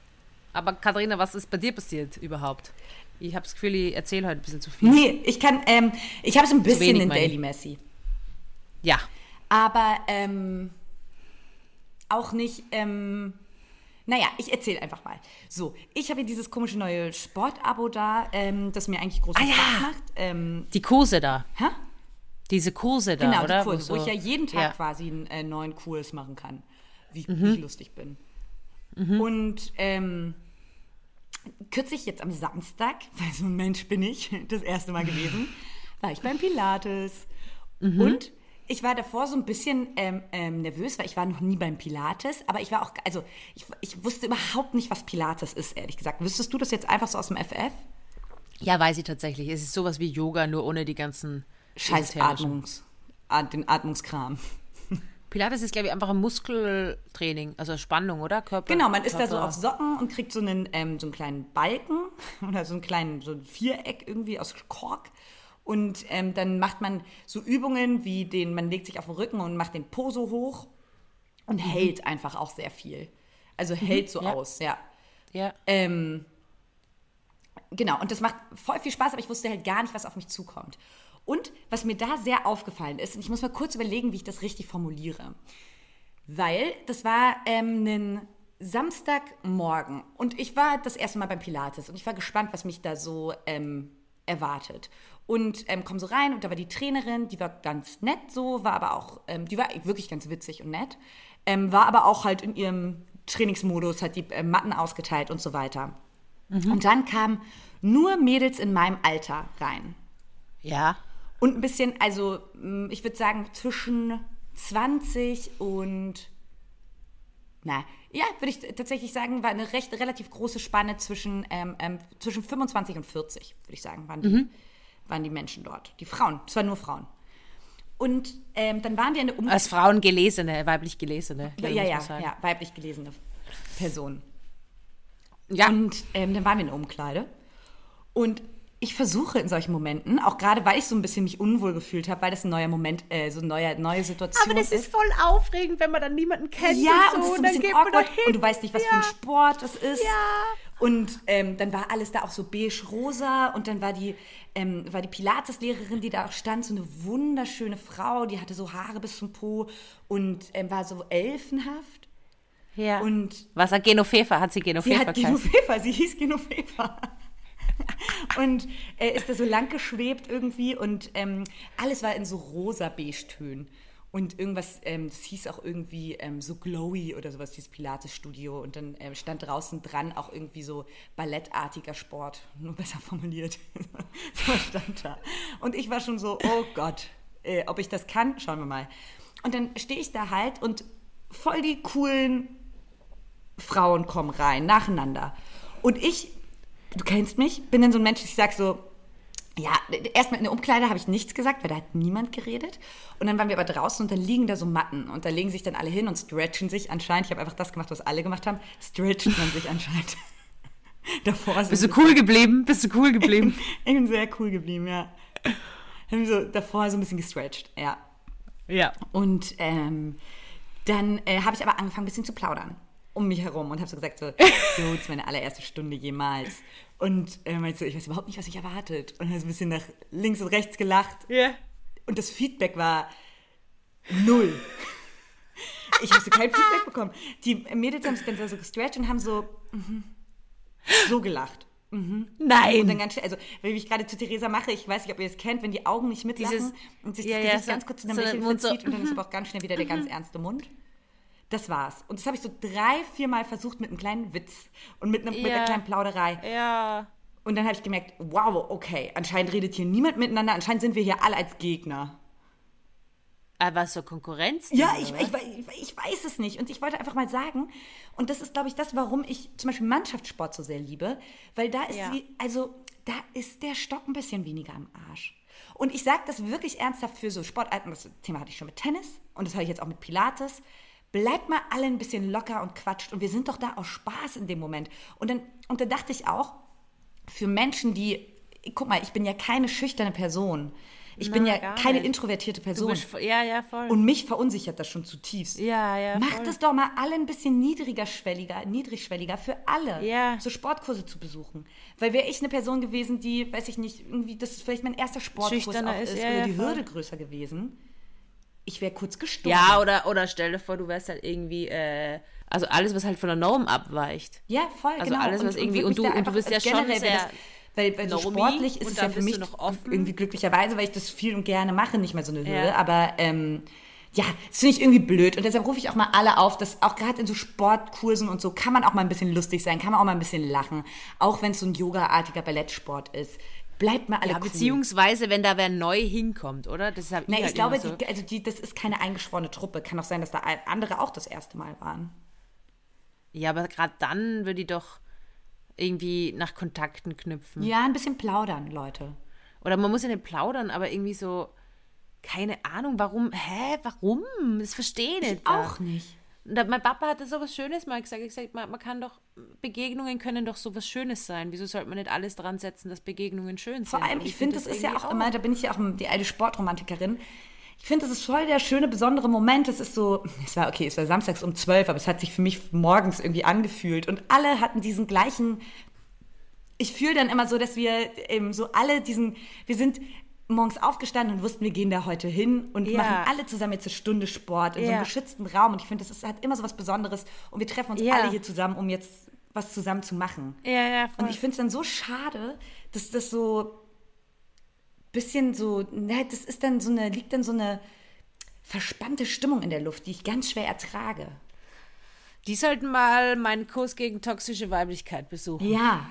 Aber Katharina, was ist bei dir passiert überhaupt? Ich habe das Gefühl, ich erzähle heute ein bisschen zu viel. Nee, ich kann, ähm, ich habe so ein bisschen wenig, ich. Daily Messi. Ja. Aber ähm, auch nicht, ähm, naja, ich erzähle einfach mal. So, ich habe hier dieses komische neue Sportabo da, ähm, das mir eigentlich großen Ah, ja. Spaß macht. Ähm, Die Kurse da. hä? Diese Kurse da, Genau, oder? die Kurse, wo, so- ich ja jeden Tag Ja. quasi einen äh, neuen Kurs machen kann, wie, Mhm. wie ich lustig bin. Und ähm, kürzlich jetzt am Samstag, [laughs] weil so ein Mensch bin ich, [laughs] das erste Mal gewesen, war ich beim Pilates. Mhm. Und ich war davor so ein bisschen ähm, ähm, nervös, weil ich war noch nie beim Pilates, aber ich war auch, also ich, ich wusste überhaupt nicht, was Pilates ist, ehrlich gesagt. Wüsstest du das jetzt einfach so aus dem FF? Ja, weiß ich tatsächlich. Es ist sowas wie Yoga, nur ohne die ganzen Scheiß. Atmungs, At- den Atmungskram. [laughs] Pilates ist, glaube ich, einfach ein Muskeltraining, also Spannung, oder? Körper, Genau, man ist da so Körper- auf Socken und kriegt so einen, ähm, so einen kleinen Balken [laughs] oder so einen kleinen so ein Viereck irgendwie aus Kork. Und ähm, dann macht man so Übungen wie den, man legt sich auf den Rücken und macht den Po so hoch und hält einfach auch sehr viel. Also hält so ja. aus, ja. Ja. Ähm, genau, und das macht voll viel Spaß, aber ich wusste halt gar nicht, was auf mich zukommt. Und was mir da sehr aufgefallen ist, und ich muss mal kurz überlegen, wie ich das richtig formuliere. Weil das war ähm, ein Samstagmorgen und ich war das erste Mal beim Pilates und ich war gespannt, was mich da so ähm, erwartet. Und ähm, komm so rein und da war die Trainerin, die war ganz nett so, war aber auch, ähm, die war wirklich ganz witzig und nett, ähm, war aber auch halt in ihrem Trainingsmodus, hat die äh, Matten ausgeteilt und so weiter. Und dann kamen nur Mädels in meinem Alter rein. Ja. Und ein bisschen, also mm, ich würde sagen zwischen 20 und, na, ja, würde ich tatsächlich sagen, war eine recht relativ große Spanne zwischen, ähm, ähm, zwischen 25 und 40, würde ich sagen, waren die, waren die Menschen dort. Die Frauen, es waren nur Frauen. Und ähm, dann waren wir in der Um Als Frauen gelesene, weiblich gelesene. ja, ja, ja, ja, weiblich gelesene Personen. Ja. Und ähm, dann waren wir in der Umkleide. Und ich versuche in solchen Momenten, auch gerade weil ich so ein bisschen mich unwohl gefühlt habe, weil das ein neuer Moment, äh, so eine neue, neue Situation Aber das ist voll aufregend, wenn man dann niemanden kennt. Ja, und, und so, das ist ein dann bisschen geht man awkward hin. und du weißt nicht, was für ein Ja. Sport das ist. Ja. Und ähm, dann war alles da auch so beige-rosa und dann war die, ähm, war die Pilates-Lehrerin, die da auch stand, so eine wunderschöne Frau, die hatte so Haare bis zum Po und ähm, war so elfenhaft. Ja. Und Was hat Genofefa? Hat sie sie Genofefa hat? Genofefa, sie hieß Genofefa. [laughs] und äh, ist da so lang geschwebt irgendwie und ähm, alles war in so rosa-beige-Tönen. Und irgendwas, ähm, das hieß auch irgendwie ähm, so glowy oder sowas, dieses Pilates-Studio. Und dann ähm, stand draußen dran auch irgendwie so ballettartiger Sport, nur besser formuliert. [laughs] so stand da. Und ich war schon so, oh Gott, äh, ob ich das kann, schauen wir mal. Und dann stehe ich da halt und voll die coolen Frauen kommen rein, nacheinander. Und ich, du kennst mich, bin dann so ein Mensch, ich sag so, ja, erstmal in der Umkleide habe ich nichts gesagt, weil da hat niemand geredet. Und dann waren wir aber draußen und dann liegen da so Matten. Und da legen sich dann alle hin und stretchen sich anscheinend. Ich habe einfach das gemacht, was alle gemacht haben. Stretchen man sich anscheinend. [laughs] Davor Bist du cool geblieben? Bist du cool geblieben? [laughs] Ich bin sehr cool geblieben, ja. Haben so davor so ein bisschen gestretcht, ja. ja. Und ähm, dann äh, habe ich aber angefangen, ein bisschen zu plaudern um mich herum und habe so gesagt, so, [laughs] so, ist meine allererste Stunde jemals. Und äh, meinte so, ich weiß überhaupt nicht, was mich erwartet. Und habe so ein bisschen nach links und rechts gelacht. Ja. Und das Feedback war null. Ich habe so kein Feedback bekommen. Die Mädels haben sich dann so gestretcht und haben so, mhm, so gelacht. Und dann Nein. ganz schnell, also wenn ich gerade zu Theresa mache, ich weiß nicht, ob ihr es kennt, wenn die Augen nicht mitlachen Dieses- und sich ja, das ja, Gesicht so- ganz kurz zu einem so der Lächeln Mund so, verzieht und dann ist aber auch ganz schnell wieder der ganz ernste Mund. Das war's. Und das habe ich so drei, vier Mal versucht mit einem kleinen Witz und mit, einem, mit einer kleinen Plauderei. Ja. Und dann habe ich gemerkt, wow, okay, anscheinend redet hier niemand miteinander, anscheinend sind wir hier alle als Gegner. Aber so Konkurrenz? Ja, ich, ich, ich, ich weiß es nicht. Und ich wollte einfach mal sagen, und das ist, glaube ich, das, warum ich zum Beispiel Mannschaftssport so sehr liebe, weil da ist Ja. sie, also da ist der Stock ein bisschen weniger am Arsch. Und ich sage das wirklich ernsthaft für so Sportarten, das Thema hatte ich schon mit Tennis und das habe ich jetzt auch mit Pilates. Bleibt mal alle ein bisschen locker und quatscht und wir sind doch da aus Spaß in dem Moment. Und dann, und dann dachte ich auch, für Menschen, die, guck mal, ich bin ja keine schüchterne Person. Ich bin Na, ja gar keine nicht. introvertierte Person. bist, ja, ja, voll. Und mich verunsichert das schon zutiefst. ja, ja. Macht es doch mal alle ein bisschen niedriger, schwelliger, niedrigschwelliger für alle, Ja. so Sportkurse zu besuchen. Weil wäre ich eine Person gewesen, die, weiß ich nicht, irgendwie, das ist vielleicht mein erster Sportkurs Schüchterner auch ist, ist, ja, oder ja, die voll. Hürde größer gewesen, ich wäre kurz gestorben. Ja, oder, oder stell dir vor, du wärst halt irgendwie, äh, also alles, was halt von der Norm abweicht. Ja, voll, Also genau. alles, was irgendwie- und wirklich du- und du bist ja schon sehr weil weil, so sportlich ist und es ja für mich noch offen. irgendwie glücklicherweise, weil ich das viel und gerne mache, nicht mehr so eine Hürde. Ja. Aber ähm, ja, das finde ich irgendwie blöd. Und deshalb rufe ich auch mal alle auf, dass auch gerade in so Sportkursen und so kann man auch mal ein bisschen lustig sein, kann man auch mal ein bisschen lachen. Auch wenn es so ein yogaartiger Ballettsport ist. Bleibt mal alle Ja, cool. beziehungsweise, wenn da wer neu hinkommt, oder? Das habe Na, ich halt glaube, so. die, also die, das ist keine eingeschworene Truppe. Kann auch sein, dass da andere auch das erste Mal waren. Ja, aber gerade dann würde ich doch irgendwie nach Kontakten knüpfen. Ja, ein bisschen plaudern, Leute. Oder man muss ja nicht plaudern, aber irgendwie so, keine Ahnung, warum, hä, warum? Das verstehe ich nicht. Auch nicht. Da, mein Papa hatte so was Schönes mal gesagt. Ich gesagt, man, man kann doch, Begegnungen können doch so was Schönes sein. Wieso sollte man nicht alles dran setzen, dass Begegnungen schön sind? Vor allem, Und ich finde, das ist ja auch immer, da bin ich ja auch die alte Sportromantikerin. Ich finde, das ist voll der schöne, besondere Moment. Es ist so, es war okay, es war samstags um 12, aber es hat sich für mich morgens irgendwie angefühlt. Und alle hatten diesen gleichen. Ich fühle dann immer so, dass wir eben so alle diesen. Wir sind morgens aufgestanden und wussten, wir gehen da heute hin und Ja. machen alle zusammen jetzt eine Stunde Sport in so Ja. einem geschützten Raum. Und ich finde, das ist, hat immer so was Besonderes. Und wir treffen uns Ja. alle hier zusammen, um jetzt was zusammen zu machen. Ja, ja, voll. Und ich finde es dann so schade, dass das so bisschen so, ne, das ist dann so eine, liegt dann so eine verspannte Stimmung in der Luft, die ich ganz schwer ertrage. Die sollten mal meinen Kurs gegen toxische Weiblichkeit besuchen. Ja.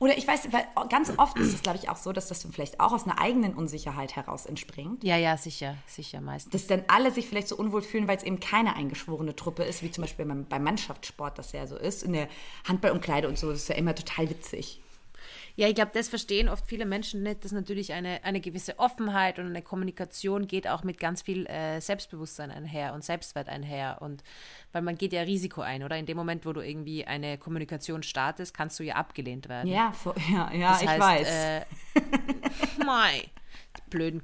Oder ich weiß, weil ganz oft ist es, glaube ich, auch so, dass das dann vielleicht auch aus einer eigenen Unsicherheit heraus entspringt. Ja, ja, sicher, sicher meistens. Dass dann alle sich vielleicht so unwohl fühlen, weil es eben keine eingeschworene Truppe ist, wie zum Beispiel beim, beim Mannschaftssport das ja so ist. In der Handballumkleide und so, das ist ja immer total witzig. Ja, ich glaube, das verstehen oft viele Menschen nicht, dass natürlich eine, eine gewisse Offenheit und eine Kommunikation geht auch mit ganz viel äh, Selbstbewusstsein einher und Selbstwert einher. Und weil man geht ja Risiko ein, oder? In dem Moment, wo du irgendwie eine Kommunikation startest, kannst du ja abgelehnt werden. Ja, vor, ja, ja Das ich heißt, weiß. Äh, [laughs] mei, die blöden.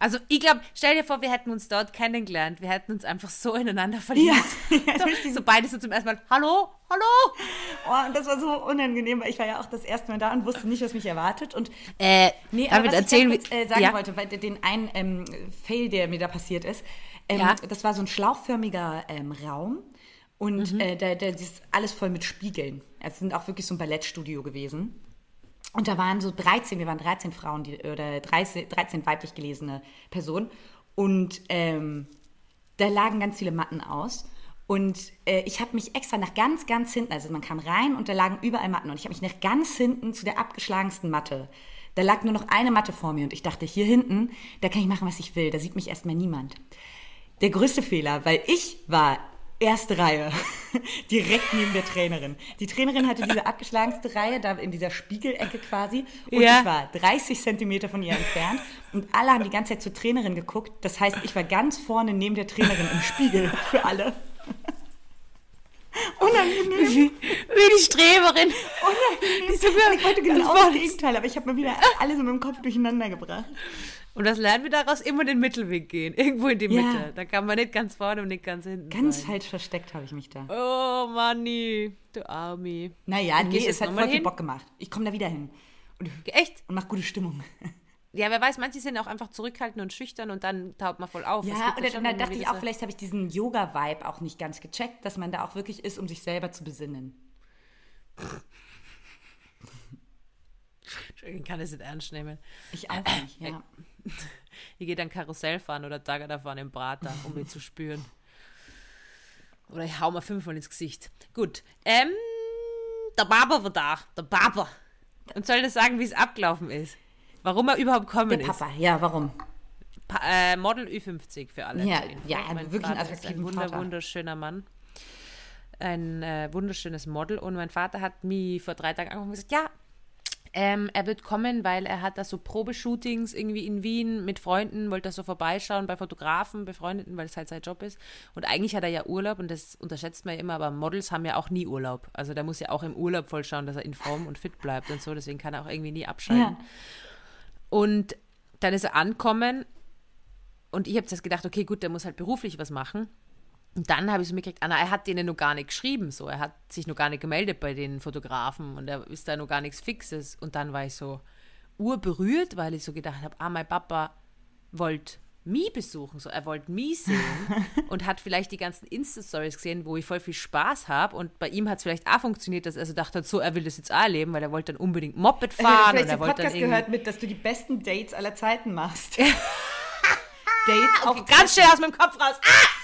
Also ich glaube, stell dir vor, wir hätten uns dort kennengelernt. Wir hätten uns einfach so ineinander verliebt. [laughs] so, so beide so zum ersten Mal, hallo, hallo. oh, und das war so unangenehm, weil ich war ja auch das erste Mal da und wusste nicht, was mich erwartet. Und Äh, Nee, aber was erzählen ich kurz, äh, sagen ja. wollte, weil den einen ähm, Fail, der mir da passiert ist, ähm, Ja. das war so ein schlauchförmiger ähm, Raum und Mhm. äh, da, da, das ist alles voll mit Spiegeln. Also Es sind auch wirklich so ein Ballettstudio gewesen. Und da waren so 13, wir waren 13 Frauen die, oder 13, 13 weiblich gelesene Personen. Und ähm, da lagen ganz viele Matten aus. Und äh, ich habe mich extra nach ganz, ganz hinten, also man kam rein und da lagen überall Matten. Und ich habe mich nach ganz hinten zu der abgeschlagensten Matte. Da lag nur noch eine Matte vor mir und ich dachte, hier hinten, da kann ich machen, was ich will. Da sieht mich erstmal niemand. Der größte Fehler, weil ich war erste Reihe, [laughs] direkt neben der Trainerin. Die Trainerin hatte diese abgeschlagenste Reihe, da in dieser Spiegelecke quasi. Und Ja. ich war 30 Zentimeter von ihr entfernt. Und alle haben die ganze Zeit zur Trainerin geguckt. Das heißt, ich war ganz vorne neben der Trainerin im Spiegel für alle. [laughs] Unangenehm. Wie die Streberin. Unangenehm. ich wollte genau das Gegenteil, aber ich habe mir wieder alles in meinem Kopf durcheinander gebracht. Und was lernen wir daraus? Immer den Mittelweg gehen. Irgendwo in die Ja. Mitte. Da kann man nicht ganz vorne und nicht ganz hinten Ganz sein. falsch versteckt habe ich mich da. Oh, Manni. Du Armi. Naja, nee, es hat voll viel hin? Bock gemacht. Ich komme da wieder hin. Und, Echt? und mach gute Stimmung. Ja, wer weiß, manche sind auch einfach zurückhaltend und schüchtern und dann taut man voll auf. Ja, oder schon da dachte ich auch, vielleicht habe ich diesen Yoga-Vibe auch nicht ganz gecheckt, dass man da auch wirklich ist, um sich selber zu besinnen. Ich kann das nicht ernst nehmen. Ich auch nicht, ja. [laughs] Ich gehe dann Karussell fahren oder Tagada fahren im Prater, um mich zu spüren. Oder ich hau mal fünfmal ins Gesicht. Gut. Ähm, der Barber war da. Der Barber. Und soll das sagen, wie es abgelaufen ist? Warum er überhaupt Der kommen ist? Papa, ja, warum? Pa äh, Model Ü50 für alle. Ja, ja, mein wirklich Vater ist ein attraktiven wunder, Vater. wunderschöner Mann. Ein äh, wunderschönes Model. Und mein Vater hat mich vor drei Tagen angerufen und gesagt, ja, ähm, er wird kommen, weil er hat da so Probeshootings irgendwie in Wien mit Freunden, wollte da so vorbeischauen bei Fotografen, Befreundeten, weil es halt sein Job ist. Und eigentlich hat er ja Urlaub und das unterschätzt man ja immer, aber Models haben ja auch nie Urlaub. Also der muss ja auch im Urlaub voll schauen, dass er in Form und fit bleibt und so, deswegen kann er auch irgendwie nie abschalten. Ja. Und dann ist er ankommen und ich habe jetzt gedacht, okay, gut, der muss halt beruflich was machen. Und dann habe ich so mitgekriegt, Anna, er hat denen noch gar nicht geschrieben, so. Er hat sich noch gar nicht gemeldet bei den Fotografen und er ist da noch gar nichts Fixes. Und dann war ich so urberührt, weil ich so gedacht habe, ah, mein Papa wollte mich besuchen, so. Er wollte mich sehen [laughs] und hat vielleicht die ganzen Insta-Stories gesehen, wo ich voll viel Spaß habe. Und bei ihm hat es vielleicht auch funktioniert, dass er so dachte, so, er will das jetzt auch erleben, weil er wollte dann unbedingt Moped Ich habe fahren er wollte dann Podcast irgendwie gehört mit, dass du die besten Dates aller Zeiten machst. [laughs] Dates auch ganz schnell aus meinem Kopf raus. Ah!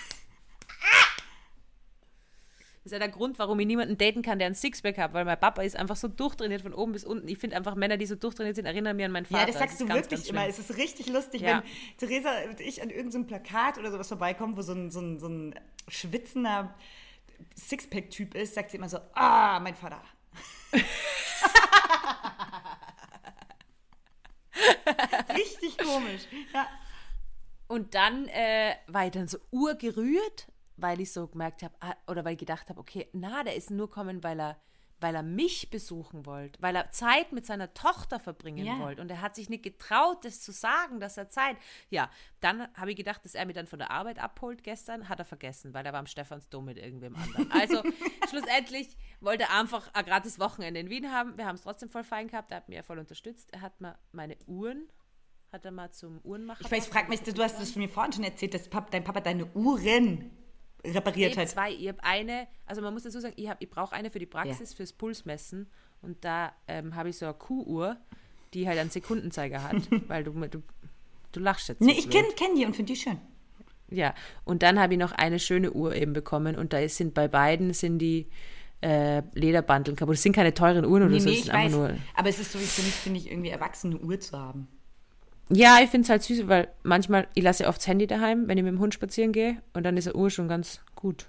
Das ist ja der Grund, warum ich niemanden daten kann, der ein Sixpack hat, weil mein Papa ist einfach so durchtrainiert von oben bis unten. Ich finde einfach Männer, die so durchtrainiert sind, erinnern mich an meinen Vater. Ja, das sagst ist du ganz, wirklich ganz immer. Es ist richtig lustig, Ja. wenn Theresa und ich an irgendeinem Plakat oder sowas vorbeikommen, wo so ein, so ein, so ein schwitzender Sixpack-Typ ist, sagt sie immer so, ah, mein Vater. [laughs] richtig komisch. Ja. Und dann äh, war ich dann so urgerührt, weil ich so gemerkt habe, ah, oder weil ich gedacht habe, okay, na, der ist nur kommen, weil er, weil er mich besuchen wollte, weil er Zeit mit seiner Tochter verbringen Ja. wollte. Und er hat sich nicht getraut, das zu sagen, dass er Zeit. Ja, dann habe ich gedacht, dass er mich dann von der Arbeit abholt gestern, hat er vergessen, weil er war am Stephansdom mit irgendwem anderen. Also [laughs] schlussendlich wollte er einfach ein gratis Wochenende in Wien haben. Wir haben es trotzdem voll fein gehabt, er hat mir voll unterstützt. Er hat mir meine Uhren, hat er mal zum Uhrenmacher. Ich weiß, frag mich, du hast das von mir vorhin schon erzählt, dass dein Papa deine Uhren repariert Ich habe hat. zwei, ich habe eine, also man muss dazu sagen, ich, hab- ich brauche eine für die Praxis, fürs Pulsmessen und da ähm, habe ich so eine Kuhuhr, die halt einen Sekundenzeiger hat, [laughs] weil du, du, du lachst jetzt. so Nee, ich kenne kenn die und finde die schön. Ja, und dann habe ich noch eine schöne Uhr eben bekommen und da ist, sind bei beiden sind die äh, Lederbandeln kaputt. Das sind keine teuren Uhren oder Nee, so, nee, ich weiß. nur Aber es ist so, für mich finde ich irgendwie erwachsene Uhr zu haben. Ja, ich finde es halt süß, weil manchmal, ich lasse ja oft das Handy daheim, wenn ich mit dem Hund spazieren gehe und dann ist eine Uhr schon ganz gut.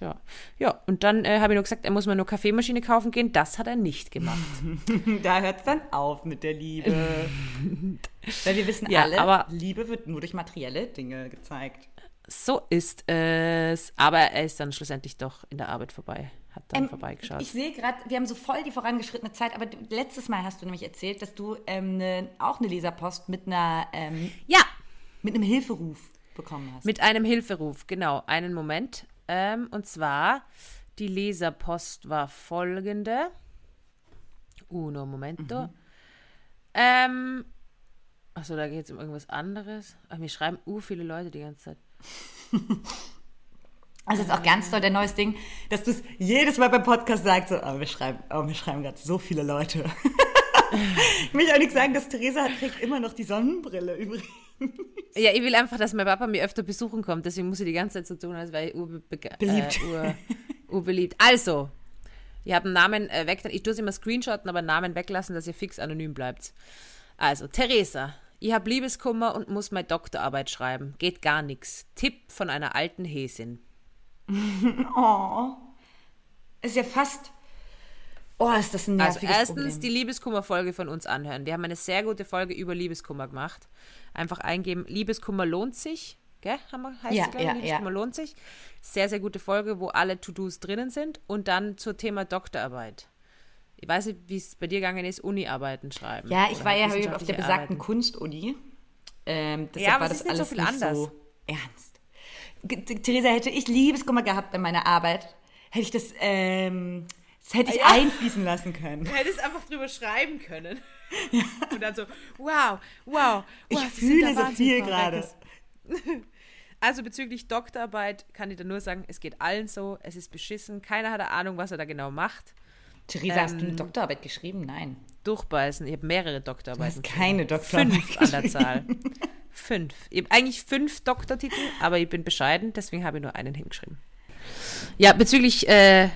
Ja, ja. und dann äh, habe ich nur gesagt, er muss mir nur Kaffeemaschine kaufen gehen. Das hat er nicht gemacht. [laughs] da hört es dann auf mit der Liebe. [laughs] Weil wir wissen Ja, alle, aber- Liebe wird nur durch materielle Dinge gezeigt. So ist es. Aber er ist dann schlussendlich doch in der Arbeit vorbei. Hat dann Ähm, vorbeigeschaut. Ich sehe gerade, wir haben so voll die vorangeschrittene Zeit, aber letztes Mal hast du nämlich erzählt, dass du ähm, ne, auch eine Leserpost mit, einer, ähm, ja, mit einem Hilferuf bekommen hast. mit einem Hilferuf. Genau, einen Moment. Ähm, und zwar, die Leserpost war folgende. Uno momento. Ähm, achso, da geht es um irgendwas anderes. Ach, mir schreiben uh, viele Leute die ganze Zeit. [laughs] Also das ist auch ganz toll, der neues Ding, dass du es jedes Mal beim Podcast sagst, so, oh, wir schreiben, oh, wir schreiben gerade so viele Leute. [laughs] ich möchte auch nicht sagen, dass Theresa trägt immer noch die Sonnenbrille übrigens. Ja, ich will einfach, dass mein Papa mir öfter besuchen kommt, deswegen muss ich die ganze Zeit so tun, als wäre ich urbe- Beliebt. Äh, ur, urbeliebt. Also, ich habe einen Namen äh, weg, ich tue es immer screenshotten, aber einen Namen weglassen, dass ihr fix anonym bleibt. Also, Theresa, ich habe Liebeskummer und muss meine Doktorarbeit schreiben. Geht gar nichts. Tipp von einer alten Häsin. [laughs] Oh. Ist ja fast. Oh, ist das ein Also nerviges erstens Problem. die Liebeskummer-Folge von uns anhören. Wir haben eine sehr gute Folge über Liebeskummer gemacht. Einfach eingeben, Liebeskummer lohnt sich. Gell? Haben wir, heißt Ja, sie, glaub ich? ja, Liebeskummer ja. lohnt sich. Sehr, sehr gute Folge, wo alle To-Dos drinnen sind. Und dann zur Thema Doktorarbeit. Ich weiß nicht, wie es bei dir gegangen ist, Uni-Arbeiten schreiben. Ja, ich war ja auf der besagten. Kunstuni. Ähm, deshalb Ja, aber war das ist nicht so alles viel nicht anders. so ernst. Theresa, hätte ich Liebeskummer gehabt in meiner Arbeit, hätte ich das, ähm, das hätte ich Ja. einfließen lassen können. Du hättest einfach drüber schreiben können. [laughs] Und dann so, wow, wow. Ich wow, Sie fühle so viel gerade. [laughs] Also bezüglich Doktorarbeit kann ich da nur sagen, es geht allen so, es ist beschissen, keiner hat eine Ahnung, was er da genau macht. Theresa, hast du Ähm, eine Doktorarbeit geschrieben? Nein. Durchbeißen, ich habe mehrere Du Doktorarbeiten. hast keine Doktorarbeit Fünf an der Zahl. Fünf. Ich habe eigentlich fünf Doktortitel, aber ich bin bescheiden, deswegen habe ich nur einen hingeschrieben. Ja, bezüglich äh,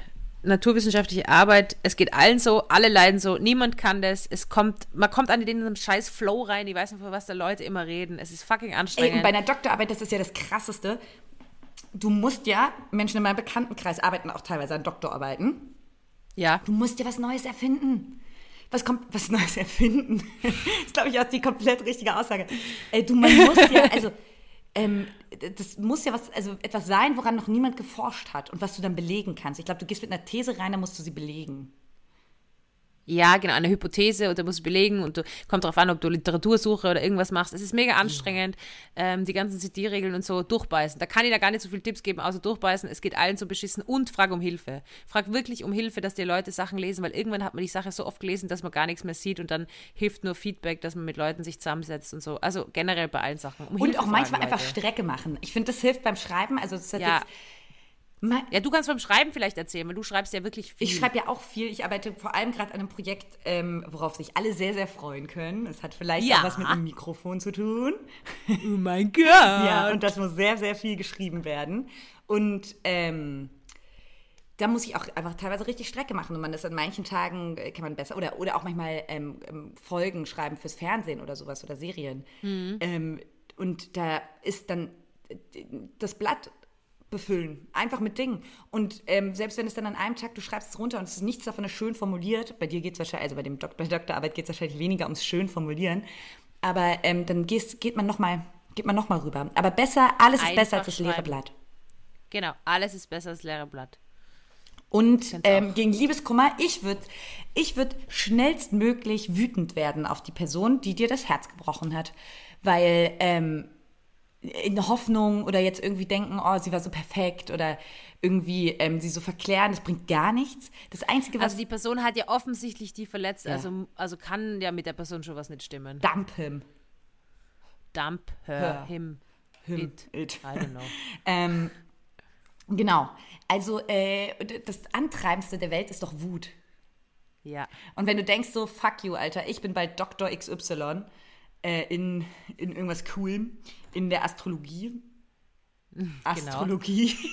naturwissenschaftliche Arbeit, es geht allen so, alle leiden so, niemand kann das, es kommt, man kommt an den in einem scheiß Flow rein, ich weiß nicht, von was da Leute immer reden, es ist fucking Ey, anstrengend. und bei einer Doktorarbeit, das ist ja das Krasseste. Du musst ja, Menschen in meinem Bekanntenkreis arbeiten auch teilweise an Doktorarbeiten. ja, Du musst dir was Neues erfinden. Was kommt, was Neues erfinden? [laughs] das ist, glaube ich, auch die komplett richtige Aussage. Ey, du, man muss ja, also, ähm, das muss ja was, also etwas sein, woran noch niemand geforscht hat und was du dann belegen kannst. Ich glaube, du gehst mit einer These rein, dann musst du sie belegen. Ja, genau, eine Hypothese und du musst belegen und du kommt darauf an, ob du Literatursuche oder irgendwas machst. Es ist mega anstrengend, ähm, die ganzen CD-Regeln und so durchbeißen. Da kann ich da gar nicht so viele Tipps geben, außer durchbeißen. Es geht allen so beschissen und frag um Hilfe. Frag wirklich um Hilfe, dass die Leute Sachen lesen, weil irgendwann hat man die Sache so oft gelesen, dass man gar nichts mehr sieht und dann hilft nur Feedback, dass man mit Leuten sich zusammensetzt und so. Also generell bei allen Sachen. Um Und Hilfe auch manchmal fragen, einfach. Strecke machen. Ich finde, das hilft beim Schreiben. Also, das hat Ja. jetzt, Ja, du kannst beim Schreiben vielleicht erzählen, weil du schreibst ja wirklich viel. Ich schreibe ja auch viel. Ich arbeite vor allem gerade an einem Projekt, ähm, worauf sich alle sehr, sehr freuen können. Es hat vielleicht Ja. auch was mit dem Mikrofon zu tun. oh mein Gott. [laughs] Ja, und das muss sehr, sehr viel geschrieben werden. Und ähm, da muss ich auch einfach teilweise richtig Strecke machen. Und man ist an manchen Tagen, äh, kann man besser, oder, oder auch manchmal ähm, ähm, Folgen schreiben fürs Fernsehen oder sowas oder Serien. Ähm, und da ist dann äh, das Blatt befüllen, einfach mit Dingen. Und ähm, selbst wenn es dann an einem Tag, du schreibst es runter und es ist nichts davon ist schön formuliert, bei dir geht es wahrscheinlich, also bei, dem Dok bei der Doktorarbeit geht es wahrscheinlich weniger ums schön formulieren, aber ähm, dann gehst, geht man nochmal geht man noch mal rüber. Aber besser, alles ist Einfach besser als das leere. Blatt. Genau, alles ist besser als leere Blatt. Und ähm, gegen Liebeskummer, ich würde ich würd schnellstmöglich wütend werden auf die Person, die dir das Herz gebrochen hat. Weil ähm, in Hoffnung oder jetzt irgendwie denken, oh, sie war so perfekt oder irgendwie ähm, sie so verklären, das bringt gar nichts. Das Einzige, was Also die Person hat ja offensichtlich die verletzt, Ja. also, also kann ja mit der Person schon was nicht stimmen. Dump-him. Dump her, Her. him, Him, it, it. I don't know. [laughs] Ähm, genau. Also äh, das Antreibendste der Welt ist doch Wut. Ja. Und wenn du denkst so, fuck you, Alter, ich bin bald Dr. XY äh, in, in irgendwas Coolem, in der Astrologie. Genau. Astrologie. [laughs]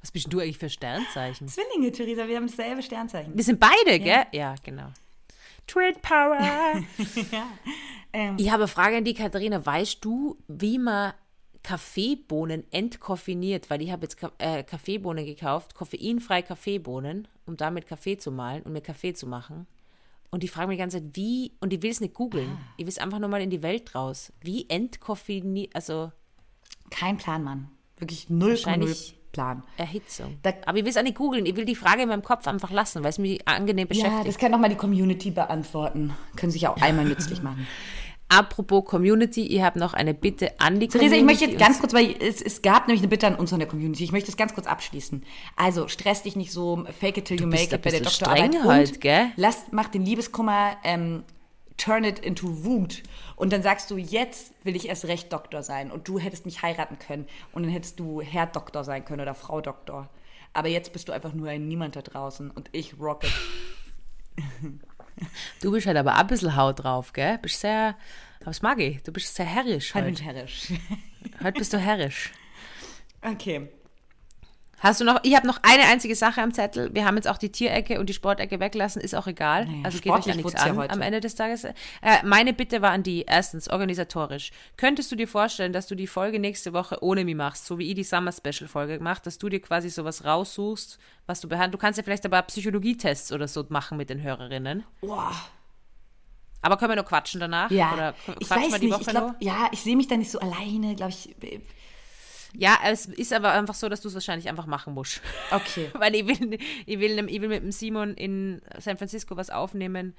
Was bist du eigentlich für Sternzeichen? Zwillinge, Theresa, wir haben dasselbe Sternzeichen. Wir sind beide, gell? Ja, genau. Trade Power. [laughs] ja. ähm, ich habe eine Frage an die Katharina. Weißt du, wie man Kaffeebohnen entkoffiniert, weil ich habe jetzt äh, Kaffeebohnen gekauft, koffeinfrei Kaffeebohnen, um damit Kaffee zu mahlen und mir Kaffee zu machen. Und die fragen mich die ganze Zeit, wie, und ich will es nicht googeln. Ah. Ich will es einfach nur mal in die Welt raus. Wie entkoffiniert, also Kein Plan, Mann. Wirklich null Plan. Erhitzung. Da- Aber ich will es auch nicht googeln. Ich will die Frage in meinem Kopf einfach lassen, weil es mich angenehm Ja, beschäftigt. das kann doch mal die Community beantworten. Können sich auch einmal nützlich [laughs] machen. Apropos Community, ich habe noch eine Bitte an die Theresa, Community. ich möchte jetzt ganz kurz, weil es, es gab nämlich eine Bitte an uns von der Community. Ich möchte das ganz kurz abschließen. Also, stress dich nicht so, fake it till you make it bei der Doktorarbeit. streng halt, gell? Lass, mach den Liebeskummer, ähm, turn it into Wut. Und dann sagst du, jetzt will ich erst recht Doktor sein. Und du hättest mich heiraten können. Und dann hättest du Herr Doktor sein können oder Frau Doktor. Aber jetzt bist du einfach nur ein Niemand da draußen. Und ich rock it. [laughs] Du bist halt aber auch ein bisschen Haut drauf, gell? Bist sehr, aber das mag ich. Du bist sehr herrisch Halt heute. mich herrisch. Heute bist du herrisch. Okay. Hast du noch, ich habe noch eine einzige Sache am Zettel. Wir haben jetzt auch die Tierecke und die Sportecke weglassen, ist auch egal. Naja, also geht euch ja nichts ja an heute. am Ende des Tages. Äh, meine Bitte war an die, erstens, organisatorisch. Könntest du dir vorstellen, dass du die Folge nächste Woche ohne mich machst, so wie ich die Summer Special Folge gemacht, dass du dir quasi sowas raussuchst, was du behandelst. Du kannst ja vielleicht aber Psychologietests oder so machen mit den Hörerinnen. Boah. Aber können wir nur quatschen danach? Ja, Oder ich quatschen weiß wir die nicht. Woche Ich glaub, ja, ich sehe mich da nicht so alleine, glaube ich. Ja, es ist aber einfach so, dass du es wahrscheinlich einfach machen musst. Okay. [laughs] Weil ich will, ich will, ich will mit dem Simon in San Francisco was aufnehmen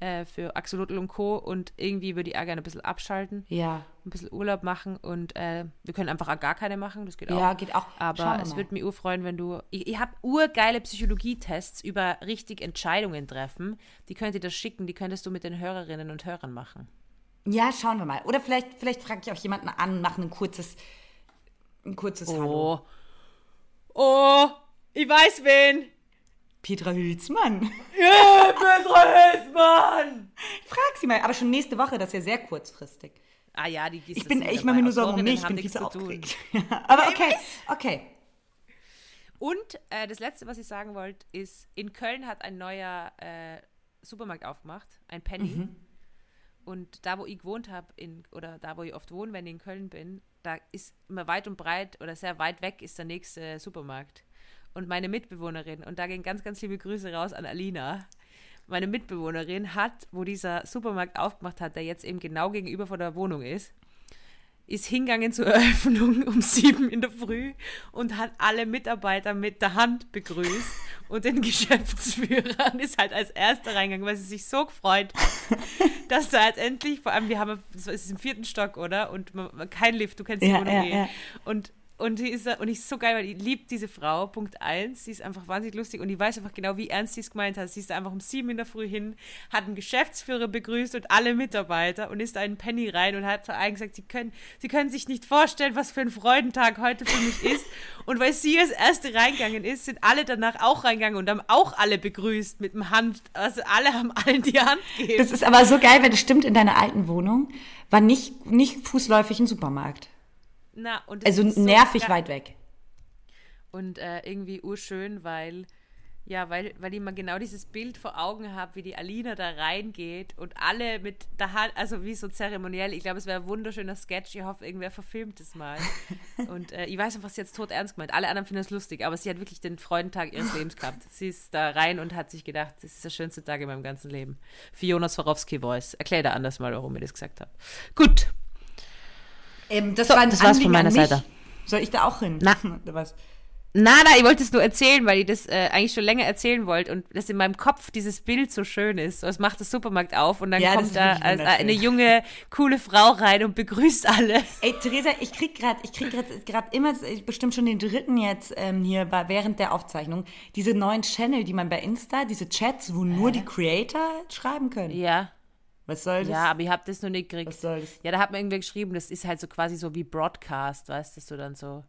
äh, für Axolotl und Co. Und irgendwie würde ich auch gerne ein bisschen abschalten, Ja. ein bisschen Urlaub machen und äh, wir können einfach auch gar keine machen, das geht auch. Ja, geht auch. Aber es würde mich urfreuen, wenn du. Ich, ich habe urgeile Psychologietests über richtig Entscheidungen treffen. Die könnt ihr das schicken, die könntest du mit den Hörerinnen und Hörern machen. Ja, schauen wir mal. Oder vielleicht, vielleicht frage ich auch jemanden an, mache ein kurzes, ein kurzes Hallo. Oh. Oh, ich weiß wen. Petra Hülsmann. Ja, Petra Hülsmann! Frag sie mal. Aber schon nächste Woche, das ist ja sehr kurzfristig. Ah ja, die gießt Ich bin, ich wieder mache mir nur Sorgen um mich. Ich bin viel zu aufgeregt. Aber okay, okay. Und äh, das Letzte, was ich sagen wollte, ist, in Köln hat ein neuer äh, Supermarkt aufgemacht, ein Penny. Mhm. Und da, wo ich gewohnt habe, oder da, wo ich oft wohne, wenn ich in Köln bin, da ist immer weit und breit oder sehr weit weg ist der nächste Supermarkt. Und meine Mitbewohnerin, und da gehen ganz, ganz liebe Grüße raus an Alina, meine Mitbewohnerin hat, wo dieser Supermarkt aufgemacht hat, der jetzt eben genau gegenüber von der Wohnung ist, ist hingegangen zur [laughs] Eröffnung um sieben in der Früh und hat alle Mitarbeiter mit der Hand begrüßt und den [laughs] Geschäftsführer und ist halt als erster reingegangen, weil sie sich so gefreut [laughs] dass da jetzt endlich, vor allem wir haben, das ist im vierten Stock, oder? Und man, man- kein Lift, du kennst die Ja, Wohnung ja, eh. ja. Und und die ist, und ich ist so geil, weil ich liebe diese Frau, Punkt eins, sie ist einfach wahnsinnig lustig und ich weiß einfach genau, wie ernst sie es gemeint hat. Sie ist einfach um sieben in der Früh hin, hat einen Geschäftsführer begrüßt und alle Mitarbeiter und ist einen Penny rein und hat zu allen gesagt, sie können, sie können sich nicht vorstellen, was für ein Freudentag heute für mich ist. Und weil sie als Erste reingegangen ist, sind alle danach auch reingegangen und haben auch alle begrüßt mit dem Hand, also alle haben allen die Hand gegeben. Das ist aber so geil, weil das stimmt in deiner alten Wohnung. War nicht, nicht fußläufig ein Supermarkt. Na, und Also so nervig geil. weit weg. Und äh, irgendwie urschön, weil, ja, weil, weil ich mal genau dieses Bild vor Augen habe, wie die Alina da reingeht und alle mit der Hand, also wie so zeremoniell. Ich glaube, es wäre ein wunderschöner Sketch. Ich hoffe, irgendwer verfilmt es mal. [laughs] und äh, ich weiß einfach, sie jetzt tot ernst gemeint. Alle anderen finden es lustig, aber sie hat wirklich den Freudentag ihres Lebens gehabt. [laughs] Sie ist da rein und hat sich gedacht, das ist der schönste Tag in meinem ganzen Leben. Fiona Swarovski Voice. Erklär da anders mal, warum ich das gesagt habe. Gut. Ähm, das So, war ein das war's von Anliegen meiner. Seite. Soll ich da auch hin? Na. [laughs] Was? Na, na, ich wollte es nur erzählen, weil ich das äh, eigentlich schon länger erzählen wollte und das in meinem Kopf dieses Bild so schön ist. So, es macht das Supermarkt auf und dann Ja, kommt da wirklich als, äh, eine junge, coole Frau rein und begrüßt alle. Ey, Theresa, ich krieg gerade, ich krieg gerade immer, ich bestimmt schon den dritten jetzt ähm, hier bei, während der Aufzeichnung, diese neuen Channel, die man bei Insta, diese Chats, wo nur die Creator schreiben können. Ja, Was soll das? ja, aber ich habe das noch nicht gekriegt. Was soll das? Ja, da hat man irgendwie geschrieben, das ist halt so quasi so wie Broadcast, weißt du, dass du dann so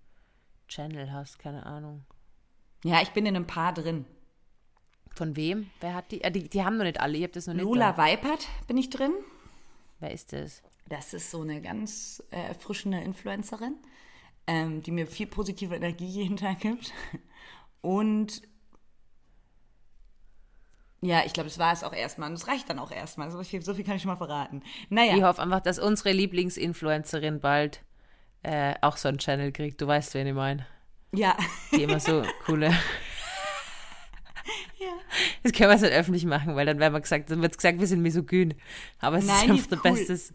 Channel hast, keine Ahnung. Ja, ich bin in ein paar drin. Von wem? Wer hat die? Äh, die, die haben noch nicht alle, ich habe das noch nicht. Lola da. Weipert bin ich drin. Wer ist das? Das ist so eine ganz äh, erfrischende Influencerin, ähm, die mir viel positive Energie jeden Tag gibt. Und ja, ich glaube, das war es auch erstmal. Und es reicht dann auch erstmal. So viel, so viel kann ich schon mal verraten. Ich Naja, hoffe einfach, dass unsere Lieblingsinfluencerin bald äh, auch so einen Channel kriegt. Du weißt, wen ich meine. Ja. Die immer so [laughs] coole. Das können wir jetzt nicht öffentlich machen, weil dann werden wir gesagt, dann wird gesagt, wir sind misogyn. Aber es Nein, ist einfach der cool. bestes,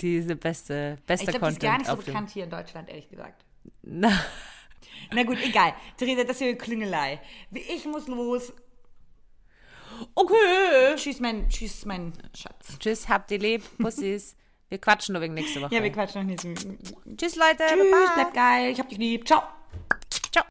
die ist der beste, bester Ich ist Content gar nicht so bekannt hier in Deutschland, ehrlich gesagt. Na, Na gut, egal. Theresa, das ist hier Klüngelei. Ich muss los. Okay. Tschüss, mein, tschüss, mein Schatz. Tschüss, habt ihr lieb, Pussys. Wir quatschen nur wegen nächste Woche. Ja, wir quatschen noch nicht. Tschüss, Leute. Tschüss, Baba. bleib geil. Ich hab dich lieb. Ciao. Ciao.